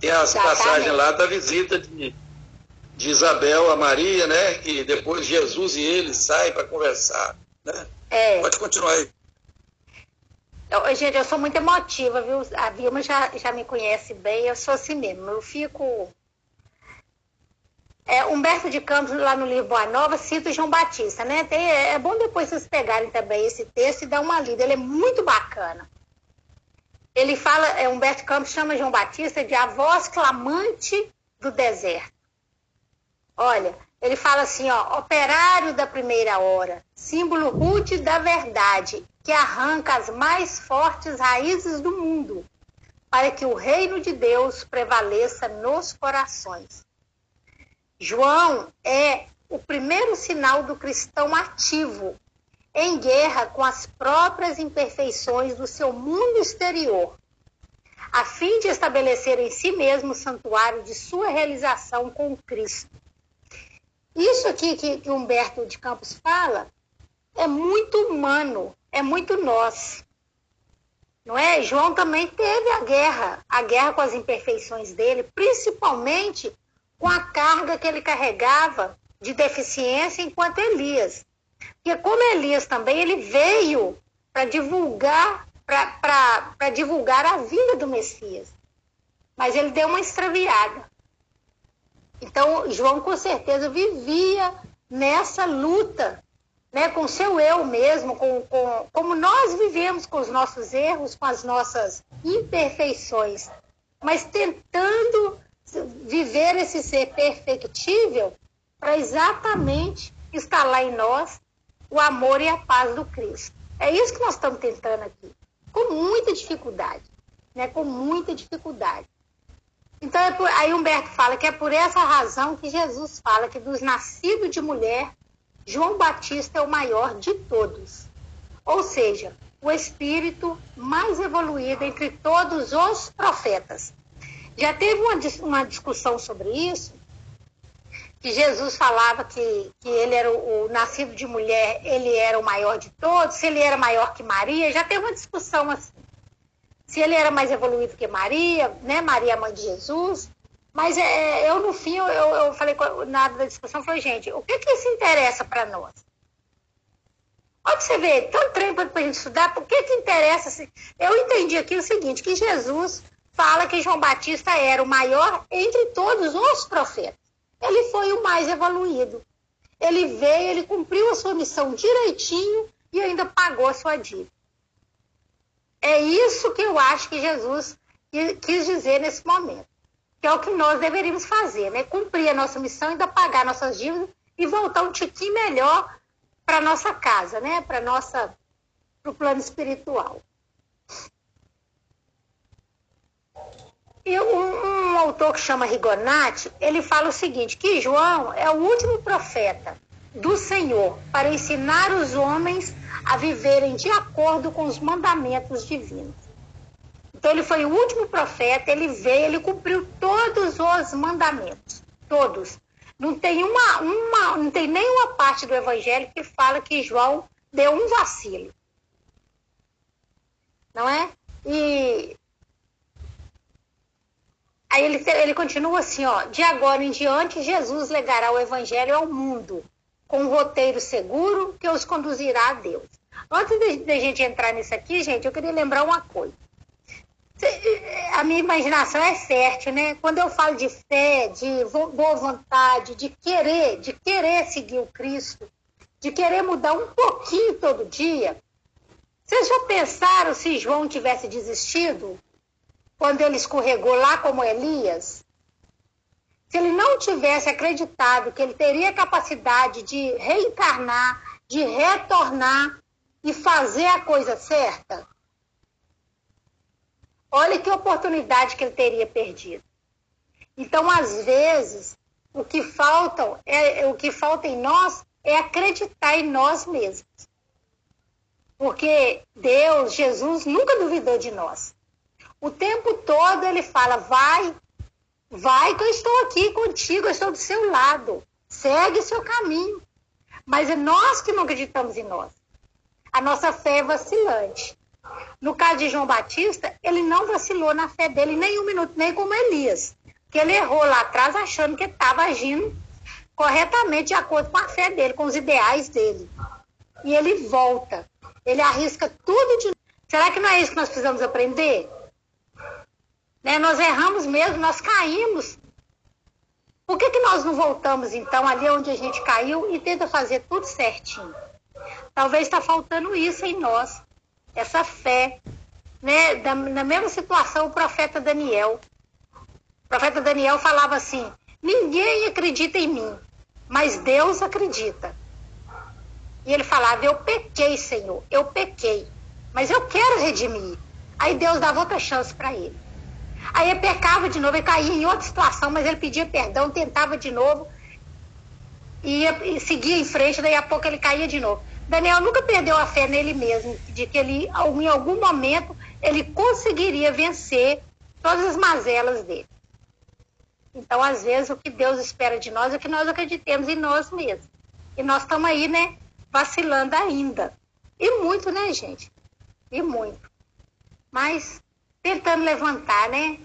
[SPEAKER 4] Tem as já passagens tá lá da visita de, de Isabel a Maria, né? Que depois Jesus e ele saem para conversar. Né?
[SPEAKER 3] É.
[SPEAKER 4] Pode continuar aí.
[SPEAKER 3] Eu, gente, eu sou muito emotiva, viu? A Vilma já, já me conhece bem, eu sou assim mesmo. Eu fico é, Humberto de Campos, lá no livro Boa Nova, cita João Batista, né? Tem, é, é bom depois vocês pegarem também esse texto e dar uma lida, ele é muito bacana. Ele fala, é, Humberto Campos chama João Batista de a voz clamante do deserto. Olha, ele fala assim, ó, operário da primeira hora, símbolo rude da verdade, que arranca as mais fortes raízes do mundo, para que o reino de Deus prevaleça nos corações. João é o primeiro sinal do cristão ativo, em guerra com as próprias imperfeições do seu mundo exterior, a fim de estabelecer em si mesmo o santuário de sua realização com Cristo. Isso aqui que, que Humberto de Campos fala é muito humano, é muito nós. Não é? João também teve a guerra, a guerra com as imperfeições dele, principalmente com a carga que ele carregava de deficiência enquanto Elias. que como Elias também, ele veio para divulgar, para divulgar a vinda do Messias. Mas ele deu uma extraviada. Então, João com certeza vivia nessa luta, né, com seu eu mesmo, com, com, como nós vivemos com os nossos erros, com as nossas imperfeições, mas tentando viver esse ser perfectível para exatamente instalar em nós o amor e a paz do Cristo. É isso que nós estamos tentando aqui, com muita dificuldade, né? Com muita dificuldade. Então, é por, aí Humberto fala que é por essa razão que Jesus fala que dos nascidos de mulher, João Batista é o maior de todos. Ou seja, o espírito mais evoluído entre todos os profetas. Já teve uma, uma discussão sobre isso, que Jesus falava que, que ele era o, o, nascido de mulher, ele era o maior de todos, se ele era maior que Maria, já teve uma discussão assim se ele era mais evoluído que Maria, né? Maria, mãe de Jesus. Mas é, eu, no fim, eu, eu falei na da discussão, falei, gente, o que que isso interessa para nós? Olha você vê, tanto treino para a gente estudar, por que que interessa? Assim? Eu entendi aqui o seguinte, que Jesus fala que João Batista era o maior entre todos os profetas. Ele foi o mais evoluído. Ele veio, ele cumpriu a sua missão direitinho e ainda pagou a sua dívida. É isso que eu acho que Jesus quis dizer nesse momento. Que é o que nós deveríamos fazer, né? Cumprir a nossa missão, ainda pagar nossas dívidas e voltar um tiquinho melhor para nossa casa, né? Para nossa para o plano espiritual. E um, um, autor que chama Rigonati, ele fala o seguinte, que João é o último profeta do Senhor para ensinar os homens a viverem de acordo com os mandamentos divinos. Então ele foi o último profeta, ele veio, ele cumpriu todos os mandamentos, todos. Não tem uma, uma, não tem nenhuma parte do evangelho que fala que João deu um vacilo. Não é? E aí ele, ele continua assim, ó, de agora em diante Jesus legará o evangelho ao mundo com um roteiro seguro que os conduzirá a Deus. Antes de, de gente entrar nisso aqui, gente, eu queria lembrar uma coisa. A minha imaginação é fértil, né? Quando eu falo de fé, de boa vontade, de querer, de querer seguir o Cristo, de querer mudar um pouquinho todo dia, vocês já pensaram se João tivesse desistido quando ele escorregou lá como Elias? se ele não tivesse acreditado que ele teria capacidade de reencarnar, de retornar e fazer a coisa certa, olha que oportunidade que ele teria perdido. Então, às vezes, o que falta é o que falta em nós é acreditar em nós mesmos. Porque Deus, Jesus, nunca duvidou de nós. O tempo todo ele fala: vai, Vai que eu estou aqui contigo, eu estou do seu lado. Segue o seu caminho. Mas é nós que não acreditamos em nós. A nossa fé é vacilante. No caso de João Batista, ele não vacilou na fé dele nem um minuto, nem como Elias. Que ele errou lá atrás achando que estava agindo corretamente de acordo com a fé dele, com os ideais dele. E ele volta. Ele arrisca tudo de Será que não é isso que nós precisamos aprender? Né? Nós erramos mesmo, nós caímos. Por que, que nós não voltamos, então, ali onde a gente caiu e tenta fazer tudo certinho? Talvez está faltando isso em nós, essa fé. Né? Da, na mesma situação, o profeta Daniel. O profeta Daniel falava assim: ninguém acredita em mim, mas Deus acredita. E ele falava: Eu pequei, Senhor, eu pequei, mas eu quero redimir. Aí Deus dava outra chance para ele. Aí pecava de novo, ele caía em outra situação, mas ele pedia perdão, tentava de novo, ia, e seguia em frente, daí a pouco ele caía de novo. Daniel nunca perdeu a fé nele mesmo, de que ele, em algum momento, ele conseguiria vencer todas as mazelas dele. Então, às vezes, o que Deus espera de nós é que nós acreditemos em nós mesmos. E nós estamos aí, né, vacilando ainda. E muito, né, gente? E muito. Mas tentando levantar, né?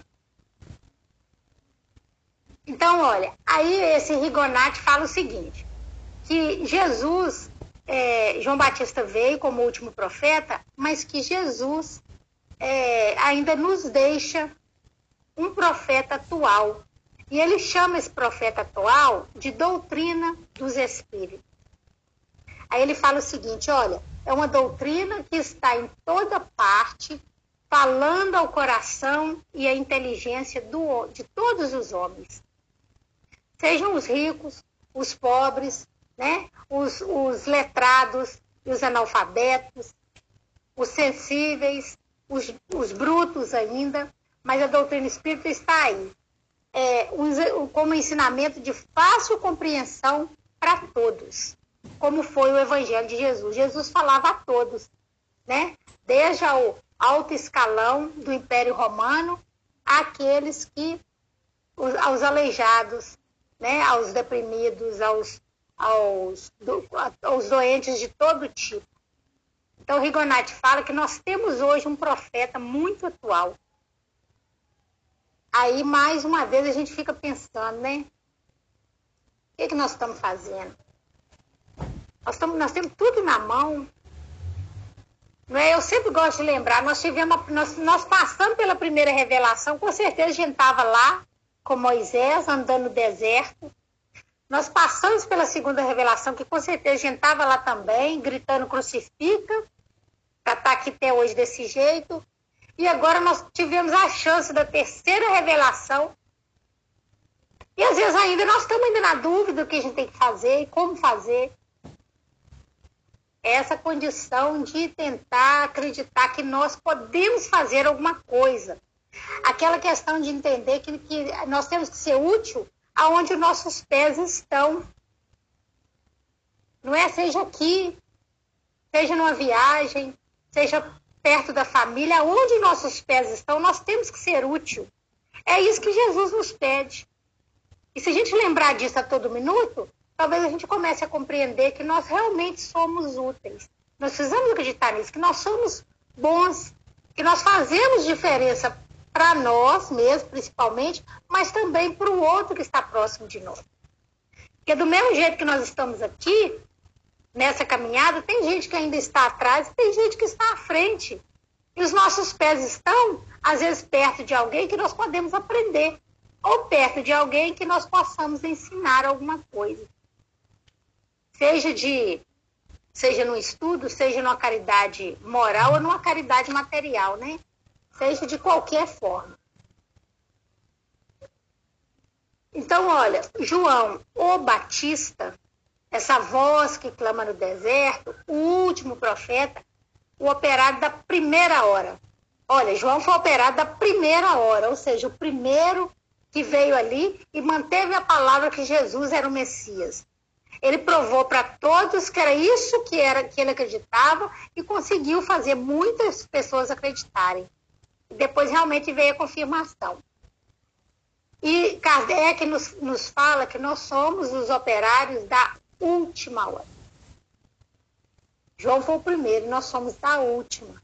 [SPEAKER 3] Então, olha, aí esse Rigonati fala o seguinte, que Jesus, é, João Batista veio como último profeta, mas que Jesus é, ainda nos deixa um profeta atual. E ele chama esse profeta atual de doutrina dos espíritos. Aí ele fala o seguinte: olha, é uma doutrina que está em toda parte, falando ao coração e à inteligência do, de todos os homens. Sejam os ricos, os pobres, né? os, os letrados e os analfabetos, os sensíveis, os, os brutos ainda, mas a doutrina espírita está aí. É, como ensinamento de fácil compreensão para todos, como foi o Evangelho de Jesus. Jesus falava a todos, né? desde o alto escalão do Império Romano àqueles que, aos aleijados, né? aos deprimidos, aos, aos, do, aos doentes de todo tipo. Então, Rigonati fala que nós temos hoje um profeta muito atual. Aí, mais uma vez, a gente fica pensando, né? O que, é que nós estamos fazendo? Nós, estamos, nós temos tudo na mão. Não é? Eu sempre gosto de lembrar, nós tivemos, nós, nós passamos pela primeira revelação, com certeza a gente estava lá com Moisés, andando no deserto. Nós passamos pela segunda revelação, que com certeza a gente estava lá também, gritando crucifica para estar tá aqui até hoje desse jeito. E agora nós tivemos a chance da terceira revelação. E às vezes ainda nós estamos ainda na dúvida do que a gente tem que fazer e como fazer. Essa condição de tentar acreditar que nós podemos fazer alguma coisa. Aquela questão de entender que, que nós temos que ser útil aonde nossos pés estão. Não é seja aqui, seja numa viagem, seja perto da família, onde nossos pés estão, nós temos que ser útil. É isso que Jesus nos pede. E se a gente lembrar disso a todo minuto, talvez a gente comece a compreender que nós realmente somos úteis. Nós precisamos acreditar nisso, que nós somos bons, que nós fazemos diferença para nós mesmos, principalmente, mas também para o outro que está próximo de nós. Porque do mesmo jeito que nós estamos aqui, nessa caminhada, tem gente que ainda está atrás e tem gente que está à frente. E os nossos pés estão, às vezes, perto de alguém que nós podemos aprender, ou perto de alguém que nós possamos ensinar alguma coisa. Seja de seja no estudo, seja numa caridade moral ou numa caridade material, né? Seja de qualquer forma. Então, olha, João o Batista essa voz que clama no deserto, o último profeta, o operado da primeira hora. Olha, João foi operado da primeira hora, ou seja, o primeiro que veio ali e manteve a palavra que Jesus era o Messias. Ele provou para todos que era isso que era que ele acreditava e conseguiu fazer muitas pessoas acreditarem. Depois realmente veio a confirmação. E Kardec nos, nos fala que nós somos os operários da última hora. João foi o primeiro nós somos da última.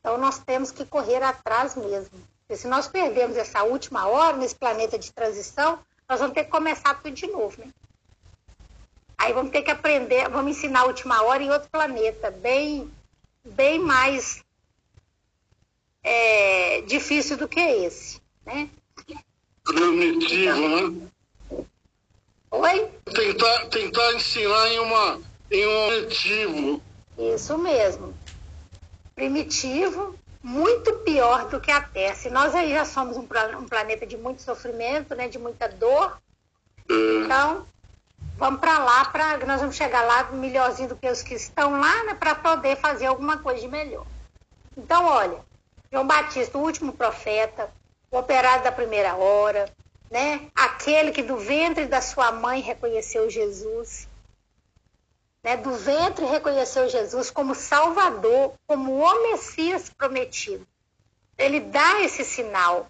[SPEAKER 3] Então nós temos que correr atrás mesmo. Porque se nós perdemos essa última hora nesse planeta de transição, nós vamos ter que começar tudo de novo, né? Aí vamos ter que aprender, vamos ensinar a última hora em outro planeta, bem, bem mais é, difícil do que esse, né?
[SPEAKER 5] Primitivo, né?
[SPEAKER 3] Oi?
[SPEAKER 5] Tentar, tentar ensinar em, uma, em um objetivo.
[SPEAKER 3] Isso mesmo. Primitivo, muito pior do que a Terra. Se nós aí já somos um, um planeta de muito sofrimento, né, de muita dor, é. então vamos para lá, pra, nós vamos chegar lá melhorzinho do que os que estão lá, né, para poder fazer alguma coisa de melhor. Então, olha, João Batista, o último profeta, o operado da primeira hora, né? Aquele que do ventre da sua mãe reconheceu Jesus, né? Do ventre reconheceu Jesus como Salvador, como o Messias prometido. Ele dá esse sinal.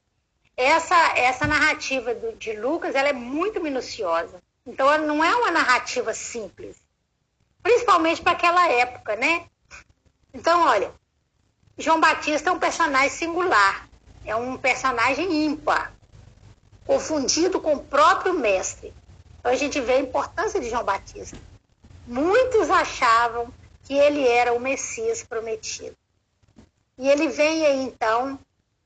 [SPEAKER 3] Essa essa narrativa do, de Lucas, ela é muito minuciosa. Então, não é uma narrativa simples, principalmente para aquela época, né? Então, olha, João Batista é um personagem singular, é um personagem ímpar confundido com o próprio mestre. Então a gente vê a importância de João Batista. muitos achavam que ele era o Messias prometido. E ele vem aí então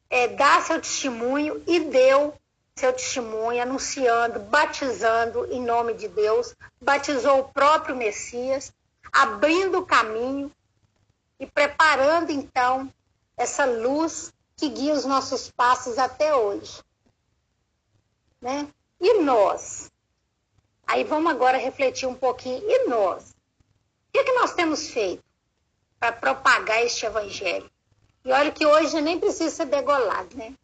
[SPEAKER 3] é, dar seu testemunho e deu seu testemunho, anunciando, batizando em nome de Deus, batizou o próprio Messias, abrindo o caminho e preparando então essa luz que guia os nossos passos até hoje. Né? E nós? Aí vamos agora refletir um pouquinho. E nós? O que, é que nós temos feito para propagar este evangelho? E olha que hoje nem precisa ser degolado, né?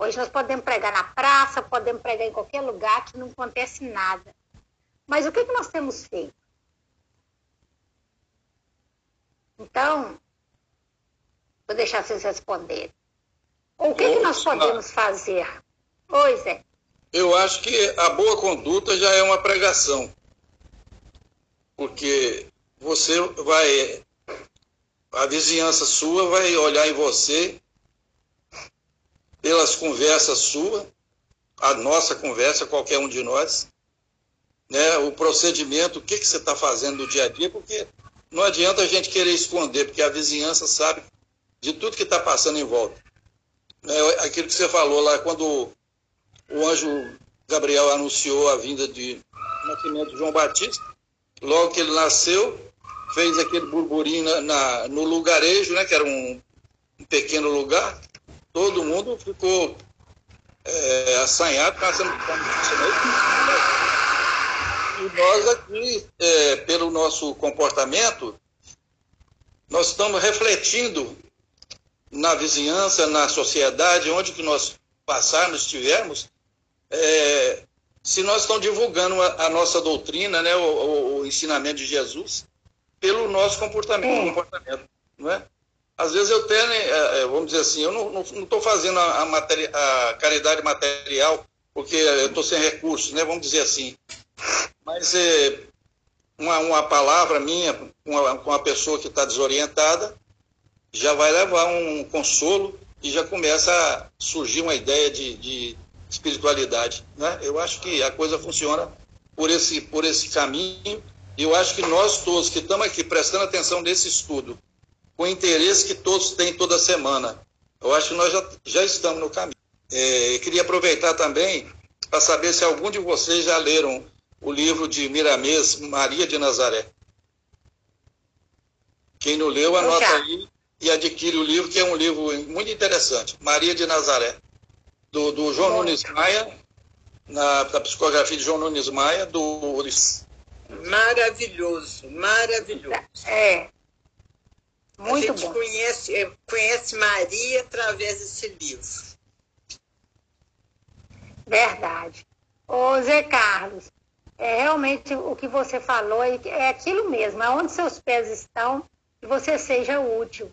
[SPEAKER 3] Hoje nós podemos pregar na praça, podemos pregar em qualquer lugar que não acontece nada. Mas o que, que nós temos feito? Então, vou deixar vocês responderem. O que, que nós podemos fazer? Oi, Zé.
[SPEAKER 4] Eu acho que a boa conduta já é uma pregação. Porque você vai. A vizinhança sua vai olhar em você pelas conversas suas, a nossa conversa, qualquer um de nós, né, o procedimento, o que, que você está fazendo no dia a dia, porque não adianta a gente querer esconder, porque a vizinhança sabe de tudo que está passando em volta. É, aquilo que você falou lá, quando o anjo Gabriel anunciou a vinda de nascimento de João Batista, logo que ele nasceu, fez aquele burburinho na, na no lugarejo, né, que era um, um pequeno lugar, todo mundo ficou é, assanhado com essa E nós aqui, é, pelo nosso comportamento, nós estamos refletindo na vizinhança, na sociedade, onde que nós passarmos, estivermos, é, se nós estamos divulgando a, a nossa doutrina, né, o, o, o, ensinamento de Jesus, pelo nosso comportamento, comportamento não é? Às vezes eu tenho, é, é, vamos dizer assim, eu não estou fazendo a, a, materi a, caridade material porque eu estou sem recursos, né? Vamos dizer assim. Mas é, uma, uma palavra minha com uma pessoa que está desorientada já vai levar um consolo e já começa a surgir uma ideia de, de espiritualidade, né? Eu acho que a coisa funciona por esse por esse caminho. E eu acho que nós todos que estamos aqui prestando atenção nesse estudo com o interesse que todos têm toda semana. Eu acho que nós já, já estamos no caminho. É, queria aproveitar também para saber se algum de vocês já leram o livro de Miramês, Maria de Nazaré. Quem não leu, anota aí e adquire o livro, que é um livro muito interessante. Maria de Nazaré, do, do João Bom. Nunes Maia, na, da psicografia de João Nunes Maia, do.
[SPEAKER 6] Maravilhoso, maravilhoso.
[SPEAKER 3] É, muito
[SPEAKER 6] a gente
[SPEAKER 3] bom.
[SPEAKER 6] Conhece, é, conhece Maria através desse livro.
[SPEAKER 3] Verdade. Ô, Zé Carlos, é realmente o que você falou é aquilo mesmo, é onde seus pés estão que você seja útil.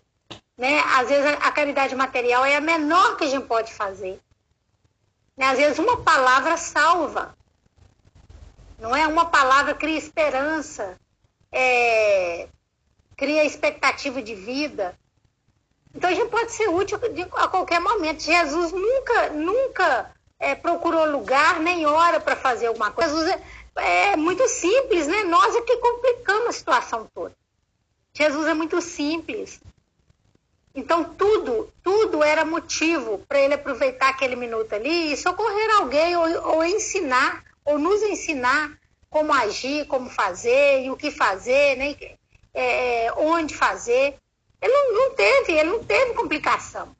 [SPEAKER 3] Né? Às vezes a caridade material é a menor que a gente pode fazer. Né? Às vezes uma palavra salva. Não é? Uma palavra cria esperança. É, cria expectativa de vida. Então a gente pode ser útil a qualquer momento. Jesus nunca, nunca é, procurou lugar nem hora para fazer alguma coisa. Jesus é, é, muito simples, né? Nós é que complicamos a situação toda. Jesus é muito simples. Então tudo, tudo era motivo para ele aproveitar aquele minuto ali e socorrer alguém ou, ou ensinar, ou nos ensinar como agir, como fazer e o que fazer, né? É, onde fazer. Ele não, não teve, ele não teve complicação.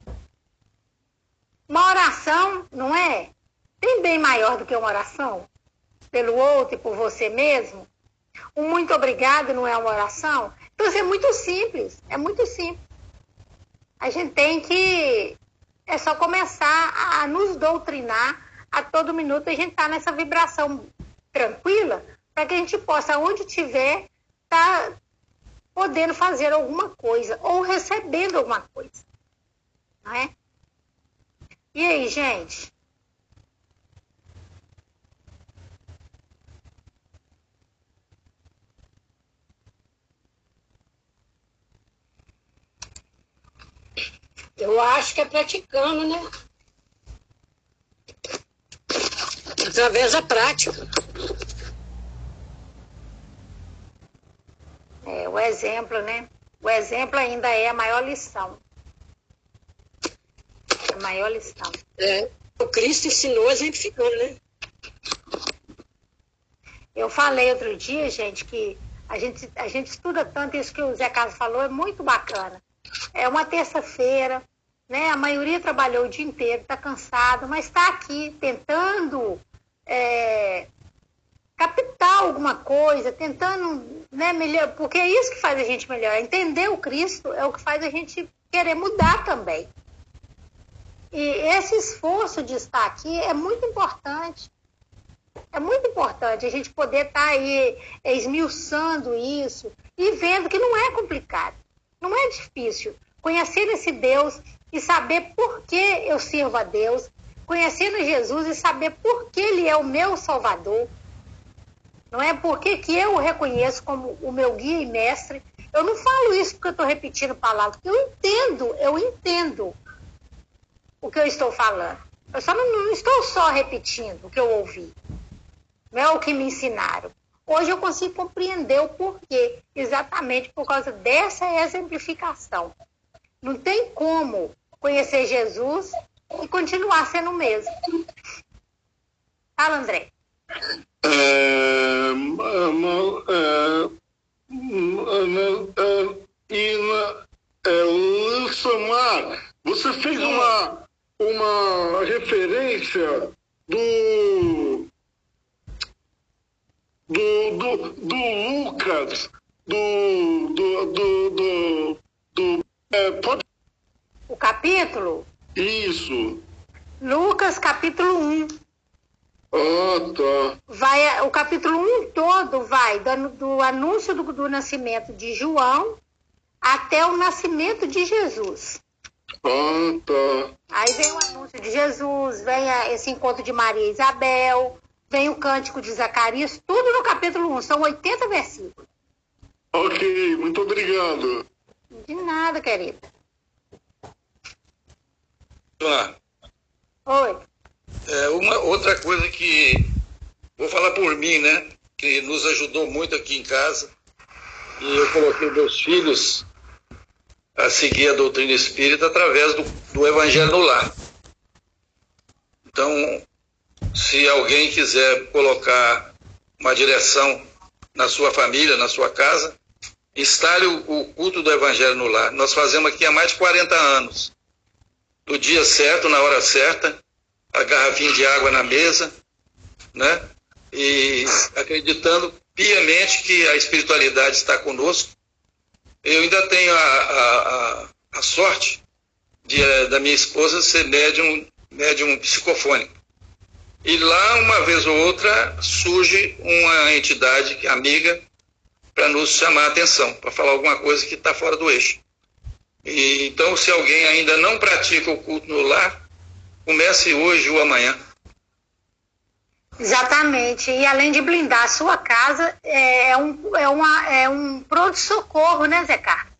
[SPEAKER 3] Uma oração, não é? Tem bem maior do que uma oração? Pelo outro e por você mesmo? Um muito obrigado não é uma oração? Então, é muito simples, é muito simples. A gente tem que. É só começar a nos doutrinar a todo minuto. A gente está nessa vibração tranquila para que a gente possa, onde tiver, tá podendo fazer alguma coisa ou recebendo alguma coisa. Não é? E aí, gente?
[SPEAKER 7] Eu acho que é praticando, né? Através da prática.
[SPEAKER 3] O exemplo, né? O exemplo ainda é a maior lição. A maior lição.
[SPEAKER 7] É, o Cristo ensinou exemplificando, né?
[SPEAKER 3] Eu falei outro dia, gente, que a gente, a gente estuda tanto isso que o Zé Carlos falou, é muito bacana. É uma terça-feira, né? A maioria trabalhou o dia inteiro, está cansado, mas está aqui tentando é, captar alguma coisa, tentando, né, melhor, porque é isso que faz a gente melhor. Entender o Cristo é o que faz a gente querer mudar também. E esse esforço de estar aqui é muito importante. É muito importante a gente poder estar aí esmiuçando isso e vendo que não é complicado, não é difícil. Conhecer esse Deus e saber por que eu sirvo a Deus, conhecendo Jesus e saber por que Ele é o meu Salvador, não é porque que eu o reconheço como o meu guia e mestre. Eu não falo isso porque eu estou repetindo palavras, eu entendo, eu entendo o que eu estou falando. Eu só não, não estou só repetindo o que eu ouvi, não é o que me ensinaram. Hoje eu consigo compreender o porquê, exatamente por causa dessa exemplificação. Não tem como conhecer Jesus e continuar sendo o mesmo. Fala, André.
[SPEAKER 5] É, é, é, e na, é, Samar, você fez uma, uma referência do, do, do, do Lucas, do, do, do, do, do é, pode...
[SPEAKER 3] O capítulo?
[SPEAKER 5] Isso.
[SPEAKER 3] Lucas, capítulo 1.
[SPEAKER 5] Ah, tá.
[SPEAKER 3] Vai, o capítulo 1 todo vai do, do anúncio do, do nascimento de João até o nascimento de Jesus.
[SPEAKER 5] Ah, tá.
[SPEAKER 3] Aí vem o anúncio de Jesus, vem a, esse encontro de Maria e Isabel, vem o cântico de Zacarias, tudo no capítulo 1, são 80 versículos.
[SPEAKER 5] Ok, muito obrigado.
[SPEAKER 3] De nada, querida.
[SPEAKER 4] Lá.
[SPEAKER 3] Oi.
[SPEAKER 4] É, uma outra coisa que vou falar por mim, né? Que nos ajudou muito aqui em casa. E eu coloquei meus filhos a seguir a doutrina espírita através do, do Evangelho no Lar. Então, se alguém quiser colocar uma direção na sua família, na sua casa, instale o, o culto do Evangelho no Lar. Nós fazemos aqui há mais de 40 anos. No dia certo, na hora certa, a garrafinha de água na mesa, né? E acreditando piamente que a espiritualidade está conosco. Eu ainda tenho a, a, a sorte de, eh, da minha esposa ser médium, médium psicofônico. E lá, uma vez ou outra, surge uma entidade amiga para nos chamar a atenção, para falar alguma coisa que está fora do eixo. E, então, se alguém ainda não pratica o culto no lar, comece hoje ou amanhã.
[SPEAKER 3] Exatamente. E além de blindar a sua casa, é, é um, é uma, é um pronto-socorro, né, Zé Carlos?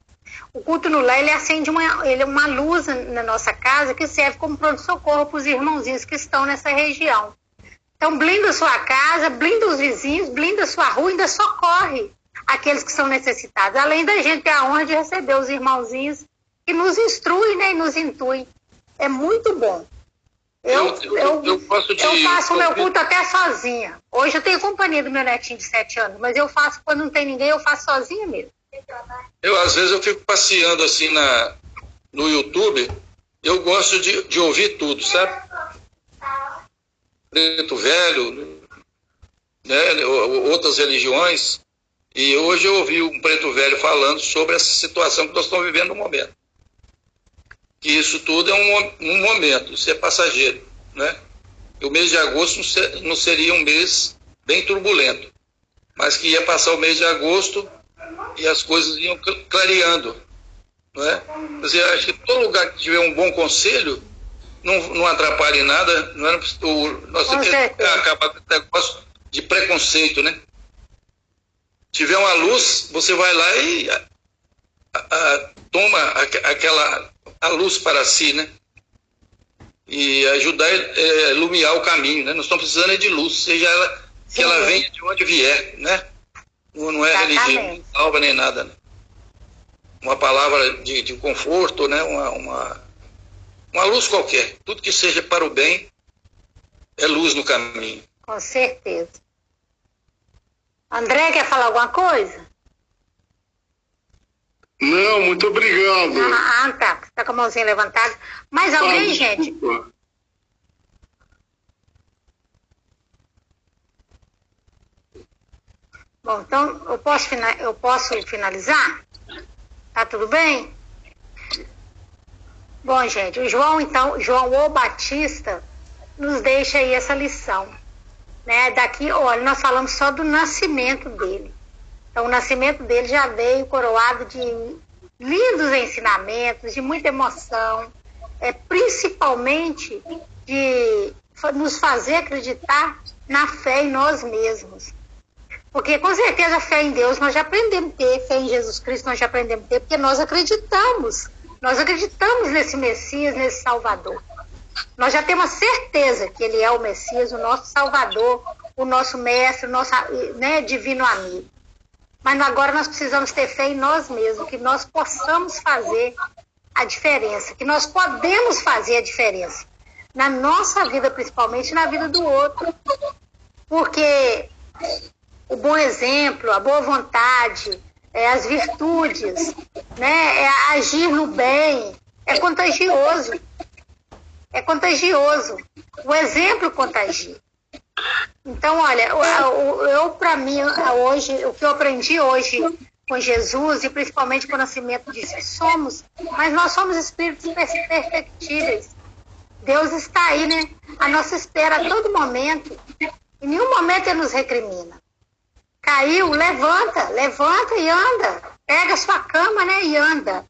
[SPEAKER 3] O culto no lar, ele acende uma, ele é uma luz na nossa casa que serve como pronto-socorro para os irmãozinhos que estão nessa região. Então, blinda sua casa, blinda os vizinhos, blinda sua rua, ainda socorre aqueles que são necessitados. Além da gente ter a honra de receber os irmãozinhos que nos instruem né, e nos intuem. É muito bom. Eu, eu, eu, eu, faço, de, eu faço o meu culto até sozinha. Hoje eu tenho companhia do meu netinho de 7 anos, mas eu faço quando não tem ninguém, eu faço sozinha mesmo.
[SPEAKER 4] Eu, às vezes, eu fico passeando assim na, no YouTube, eu gosto de, de ouvir tudo, sabe? Preto Velho, né, outras religiões. E hoje eu ouvi um Preto Velho falando sobre essa situação que nós estamos vivendo no momento que isso tudo é um, um momento, isso é passageiro, né? o mês de agosto não seria um mês bem turbulento, mas que ia passar o mês de agosto e as coisas iam clareando, é? Quer dizer, acho que todo lugar que tiver um bom conselho não, não atrapalhe nada, não é? o, nós temos que acabar com esse negócio de preconceito, né? Tiver uma luz, você vai lá e a, a, toma aquela a luz para si, né? E ajudar a é, iluminar o caminho, né? Nós estamos precisando é de luz, seja ela que ela venha de onde vier, né? Não, não é Exatamente. religião, não salva nem nada, né? uma palavra de, de conforto, né? Uma, uma, uma luz qualquer. Tudo que seja para o bem é luz no caminho.
[SPEAKER 3] Com certeza. André, quer falar alguma coisa?
[SPEAKER 5] Não, muito obrigado.
[SPEAKER 3] Ah, ah tá. Tá com a mãozinha levantada. Mais alguém,
[SPEAKER 5] Ah,
[SPEAKER 3] gente? Bom, então eu posso, eu posso finalizar? Tá tudo bem? Bom, gente, o João, então, João o Batista nos deixa aí essa lição. Né? Daqui, olha, nós falamos só do nascimento dele. Então, o nascimento dele já veio coroado de lindos ensinamentos, de muita emoção, é, principalmente de nos fazer acreditar na fé em nós mesmos. Porque com certeza a fé em Deus nós já aprendemos a ter, fé em Jesus Cristo nós já aprendemos a ter, porque nós acreditamos. Nós acreditamos nesse Messias, nesse Salvador. Nós já temos certeza que ele é o Messias, o nosso Salvador, o nosso mestre, o nosso né, divino amigo. Mas agora nós precisamos ter fé em nós mesmos, que nós possamos fazer a diferença, que nós podemos fazer a diferença. Na nossa vida, principalmente, na vida do outro. Porque o bom exemplo, a boa vontade, é, as virtudes, né, é agir no bem, é contagioso. É contagioso. O exemplo contagia. Então, olha, eu, para mim, hoje, o que eu aprendi hoje com Jesus, e principalmente com o nascimento disso, somos, mas nós somos espíritos per- perfectíveis. Deus está aí, né? A nossa espera a todo momento. Em nenhum momento ele nos recrimina. Caiu, levanta, levanta e anda. Pega a sua cama, né, e anda.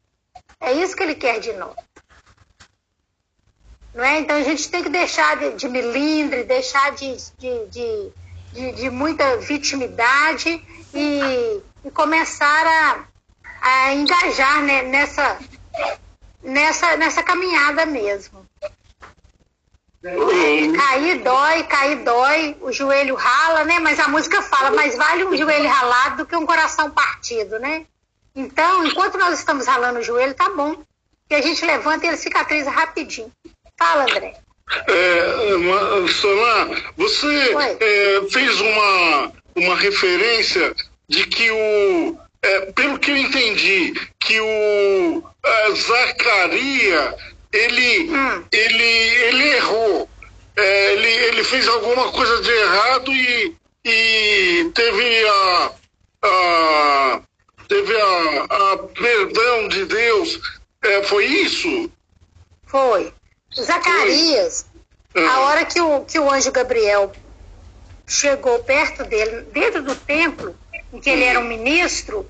[SPEAKER 3] É isso que ele quer de nós. Não é? Então a gente tem que deixar de, de milindre, deixar de, de, de, de, muita vitimidade e, e começar a, a engajar né, nessa, nessa, nessa caminhada mesmo. Cair dói, cair dói, o joelho rala, né? Mas a música fala, mais vale um joelho ralado do que um coração partido, né? Então, enquanto nós estamos ralando o joelho, tá bom. Que a gente levanta e ele cicatriza rapidinho. Fala, André.
[SPEAKER 5] É, Solá, você é, fez uma, uma referência de que o. é, pelo que eu entendi, que o é, Zacaria ele,
[SPEAKER 3] Hum.
[SPEAKER 5] ele, ele errou. É, ele, ele fez alguma coisa de errado e, e teve a. a teve a, a perdão de Deus. É, foi isso?
[SPEAKER 3] Foi. Zacarias, a hora que o, que o anjo Gabriel chegou perto dele, dentro do templo, em que ele era um ministro,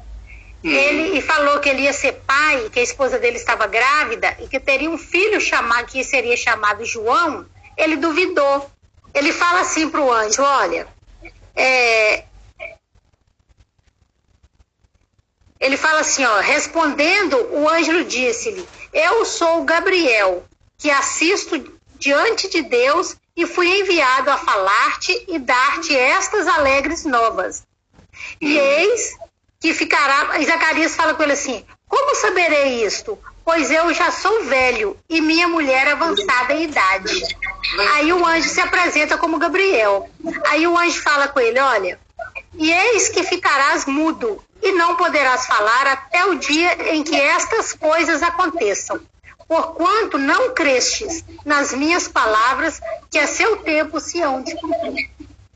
[SPEAKER 3] ele e falou que ele ia ser pai, que a esposa dele estava grávida e que teria um filho chamado, que seria chamado João, ele duvidou. Ele fala assim para o anjo: olha, é, ele fala assim, ó, respondendo, o anjo disse-lhe: Eu sou o Gabriel, que assisto diante de Deus e fui enviado a falar-te e dar-te estas alegres novas. E eis que ficará. E Zacarias fala com ele assim: Como saberei isto? Pois eu já sou velho e minha mulher avançada em idade. Aí o anjo se apresenta como Gabriel. Aí o anjo fala com ele: Olha, e eis que ficarás mudo e não poderás falar até o dia em que estas coisas aconteçam. Porquanto não crestes nas minhas palavras, que a seu tempo se hão de cumprir.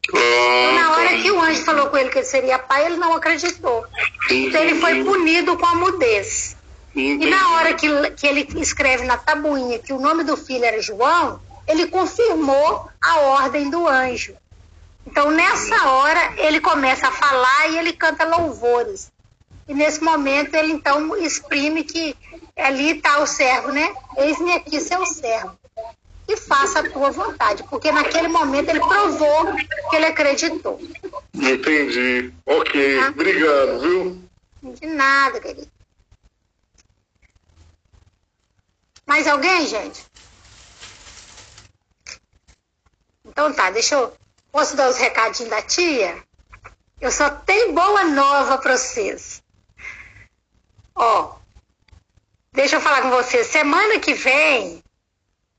[SPEAKER 3] Então, na hora que o anjo falou com ele que ele seria pai, ele não acreditou. Então ele foi punido com a mudez. E na hora que, que ele escreve na tabuinha que o nome do filho era João, ele confirmou a ordem do anjo. Então, nessa hora, ele começa a falar e ele canta louvores. E nesse momento, ele então exprime que ali está o servo, né? Eis-me aqui, seu servo. E faça a tua vontade. Porque naquele momento ele provou que ele acreditou.
[SPEAKER 5] Entendi. Ok,
[SPEAKER 3] Tá.
[SPEAKER 5] obrigado, viu?
[SPEAKER 3] De nada, querido. Mais alguém, gente? Então tá, deixa eu. Posso dar os recadinhos da tia? Eu só tenho boa nova para vocês. Ó, deixa eu falar com você. Semana que vem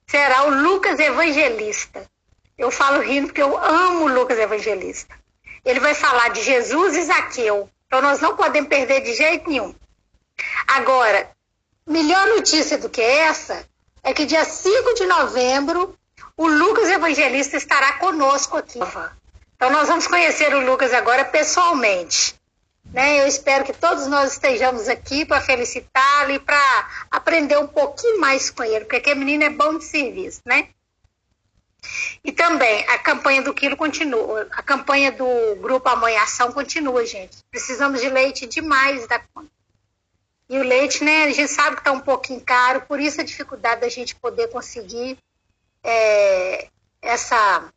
[SPEAKER 3] será o Lucas Evangelista. Eu falo rindo porque eu amo o Lucas Evangelista. Ele vai falar de Jesus e Zaqueu. Então nós não podemos perder de jeito nenhum. Agora, melhor notícia do que essa é que dia 5 de novembro o Lucas Evangelista estará conosco aqui. Então nós vamos conhecer o Lucas agora pessoalmente. Né? Eu espero que todos nós estejamos aqui para felicitá-lo e para aprender um pouquinho mais com ele, porque aquele menino é bom de serviço, né? E também a campanha do quilo continua, a campanha do grupo Amanhã Ação continua, gente. Precisamos de leite demais da conta. E o leite, né, a gente sabe que está um pouquinho caro, por isso a dificuldade da gente poder conseguir é, essa,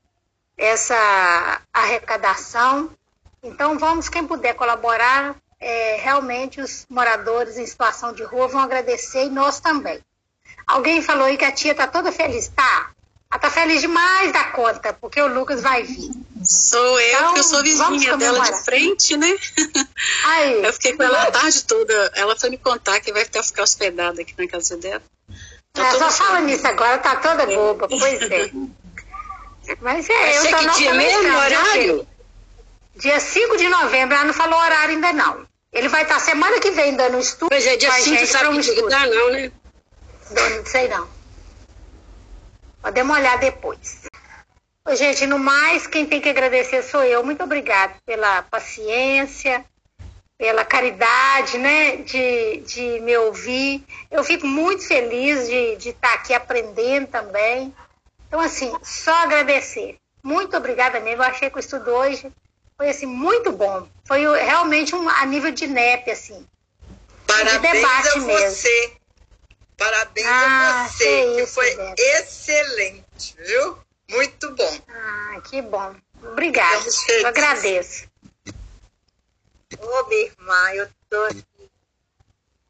[SPEAKER 3] essa arrecadação. Então, vamos, quem puder colaborar, é, realmente os moradores em situação de rua vão agradecer e nós também. Alguém falou aí que a tia está toda feliz. Tá, ela tá feliz demais da conta, porque o Lucas vai vir.
[SPEAKER 7] Sou eu, então, que eu sou vizinha dela de frente, né? Aí. Eu fiquei com ela a tarde toda. Ela foi me contar que vai ficar, ficar hospedada aqui na casa dela.
[SPEAKER 3] Tá só fala nisso agora, tá toda boba, pois é. <laughs> Mas é,
[SPEAKER 7] eu tô que dia mesmo, horário?
[SPEAKER 3] Dia 5 de novembro, ela não falou horário ainda não. Ele vai estar semana que vem dando estudo.
[SPEAKER 7] Pois é, dia 5 sabe um que dá não, né?
[SPEAKER 3] Não sei não. Podemos olhar depois. Gente, no mais, quem tem que agradecer sou eu. Muito obrigada pela paciência, pela caridade, né, de, de me ouvir. Eu fico muito feliz de, de estar aqui aprendendo também. Então, assim, só agradecer. Muito obrigada mesmo. Eu achei que o estudo hoje foi, assim, muito bom. Foi realmente um, a nível de NEP, assim.
[SPEAKER 6] Parabéns de debate a você. Mesmo. Parabéns ah, a você, que isso, foi excelente, viu? Muito bom.
[SPEAKER 3] Ah, que bom. Obrigada. Eu agradeço.
[SPEAKER 6] Ô, minha irmã, eu estou aqui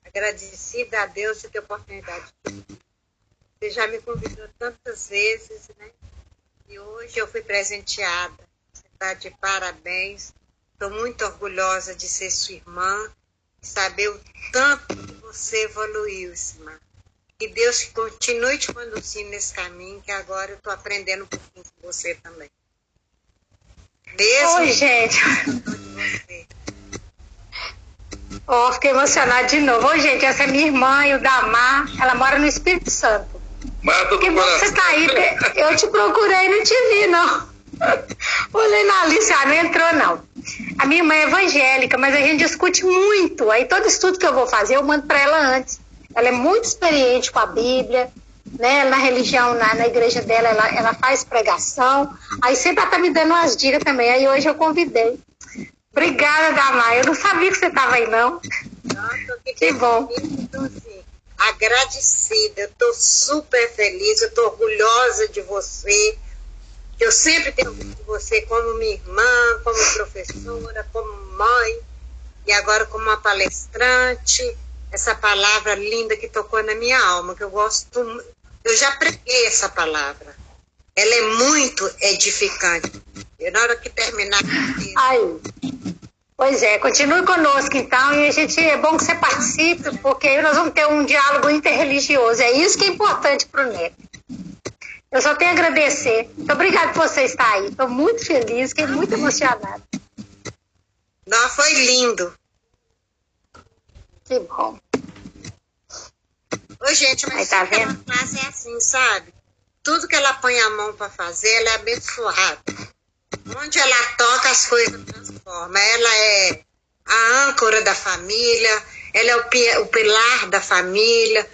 [SPEAKER 6] agradecida a Deus por ter oportunidade. Você já me convidou tantas vezes, né? E hoje eu fui presenteada. Está de parabéns. Estou muito orgulhosa de ser sua irmã e saber o tanto que você evoluiu, irmã. Que Deus continue te conduzindo nesse caminho, que agora eu estou aprendendo um pouquinho com você também.
[SPEAKER 3] Mesmo Oi, gente. Oh, fiquei emocionada de novo. Oi, gente, essa é minha irmã, e o Damar. Ela mora no Espírito Santo.
[SPEAKER 5] Mata
[SPEAKER 3] que bom que você tá aí. Eu te procurei e não te vi, não. Olhei na lista, ah, não entrou, não. A minha irmã é evangélica, mas a gente discute muito. Aí todo estudo que eu vou fazer, eu mando para ela antes. Ela é muito experiente com a Bíblia, né? Na religião, na, na igreja dela, ela, ela faz pregação. Aí sempre ela tá me dando umas dicas também. Aí hoje eu convidei. Obrigada, Damar. Eu não sabia que você estava aí, não.
[SPEAKER 6] Nossa, que bom. Então, assim, agradecida. Eu estou super feliz. Eu estou orgulhosa de você. Eu sempre tenho visto você como minha irmã, como professora, como mãe e agora como uma palestrante essa palavra linda que tocou na minha alma, que eu gosto. Eu já preguei essa palavra. Ela é muito edificante. E na hora que terminar.
[SPEAKER 3] Ai. Pois é, continue conosco então, e a gente é bom que você participe, porque aí nós vamos ter um diálogo interreligioso. É isso que é importante para o NEP. Eu só tenho a agradecer. Muito obrigada por você estar aí. Estou muito feliz, fiquei muito emocionada.
[SPEAKER 6] Não, foi lindo.
[SPEAKER 3] Que bom.
[SPEAKER 6] Ô, gente, mas tá vendo? frase é assim, sabe? Tudo que ela põe a mão para fazer, ela é abençoada. Onde ela toca, as coisas transformam. Ela é a âncora da família, ela é o pilar da família.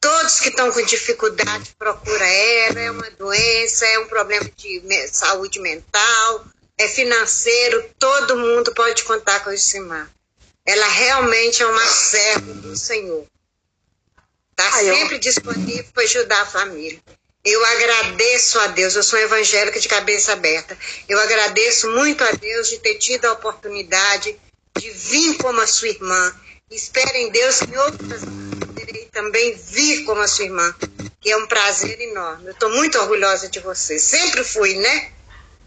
[SPEAKER 6] Todos que estão com dificuldade procuram ela. É uma doença, é um problema de saúde mental, é financeiro. Todo mundo pode contar com o Simar. Ela realmente é uma serva do Senhor. Está sempre eu... disponível para ajudar a família. Eu agradeço a Deus, eu sou evangélica de cabeça aberta. Eu agradeço muito a Deus de ter tido a oportunidade de vir como a sua irmã. Espero em Deus que outras também vir como a sua irmã, que é um prazer enorme. Eu estou muito orgulhosa de você. Sempre fui, né?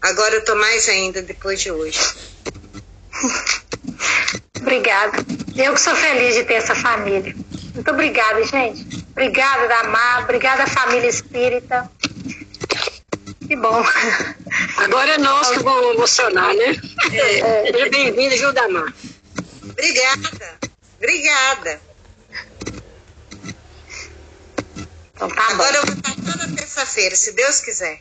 [SPEAKER 6] Agora eu estou mais ainda depois de hoje. <laughs>
[SPEAKER 3] Obrigada. Eu que sou feliz de ter essa família. Muito obrigada, gente. Obrigada, Damar. Obrigada, família espírita. Que bom.
[SPEAKER 7] Agora é nós que vamos emocionar, né? É. Seja bem-vinda, viu, Damar?
[SPEAKER 6] Obrigada. Obrigada. Então tá Agora bom. eu vou estar toda terça-feira, se Deus quiser.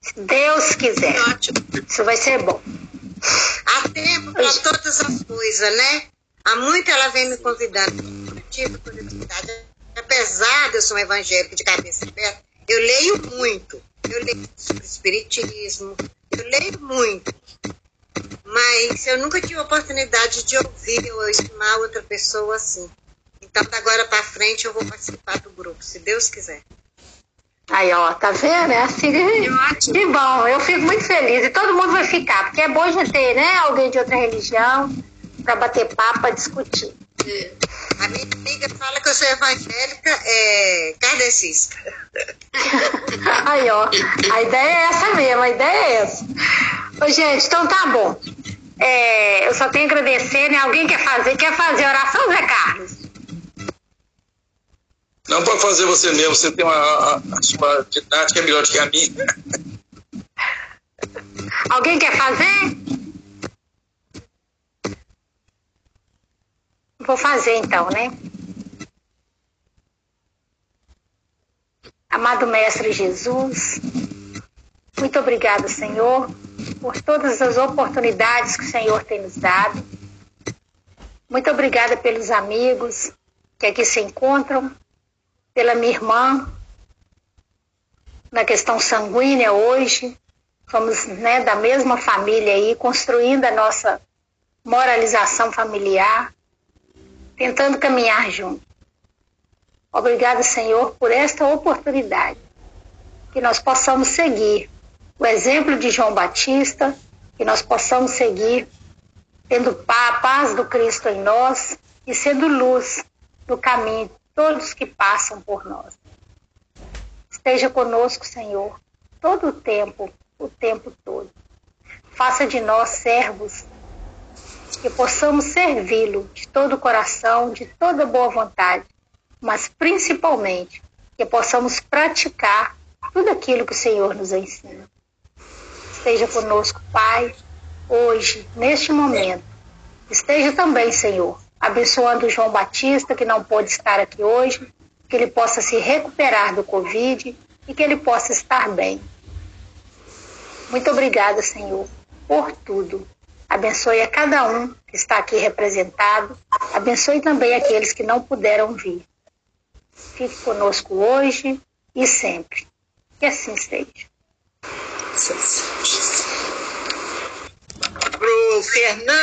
[SPEAKER 3] Se Deus quiser.
[SPEAKER 6] Ótimo.
[SPEAKER 3] Isso vai ser bom.
[SPEAKER 6] Há tempo para todas as coisas, né? Há muito ela vem me convidando. Eu tive curiosidade. Apesar de eu ser um evangélico de cabeça aberta, eu leio muito. Eu leio sobre espiritismo, eu leio muito. Mas eu nunca tive a oportunidade de ouvir ou estimar outra pessoa assim. Então, da agora para frente, eu vou participar do grupo, se Deus quiser.
[SPEAKER 3] Aí, ó, tá vendo? É assim que, que bom. Eu fico muito feliz e todo mundo vai ficar, porque é bom a gente ter, né, alguém de outra religião para bater papo, para discutir.
[SPEAKER 6] É. A minha amiga fala que eu sou evangélica é, kardecista. <laughs>
[SPEAKER 3] Aí, ó, a ideia é essa mesmo, a ideia é essa. Ô, gente, então tá bom. É, eu só tenho que agradecer, né? Alguém quer fazer, quer fazer oração, Zé Carlos?
[SPEAKER 4] Não pode fazer você mesmo, você tem uma, a, a sua didática é melhor do que a minha. <laughs>
[SPEAKER 3] Alguém quer fazer? Vou fazer então, né? Amado Mestre Jesus, muito obrigado, Senhor, por todas as oportunidades que o Senhor tem nos dado. Muito obrigada pelos amigos que aqui se encontram pela minha irmã na questão sanguínea hoje. Somos né, da mesma família aí, construindo a nossa moralização familiar, tentando caminhar junto. Obrigada, Senhor, por esta oportunidade. Que nós possamos seguir o exemplo de João Batista, que nós possamos seguir tendo a paz do Cristo em nós e sendo luz no caminho todos que passam por nós. Esteja conosco, Senhor, todo o tempo, o tempo todo. Faça de nós servos que possamos servi-lo de todo o coração, de toda boa vontade, mas principalmente que possamos praticar tudo aquilo que o Senhor nos ensina. Esteja conosco, Pai, hoje, neste momento. Esteja também, Senhor, abençoando o João Batista, que não pôde estar aqui hoje, que ele possa se recuperar do Covid e que ele possa estar bem. Muito obrigada, Senhor, por tudo. Abençoe a cada um que está aqui representado. Abençoe também aqueles que não puderam vir. Fique conosco hoje e sempre. Que assim seja.
[SPEAKER 6] Pro Fernando.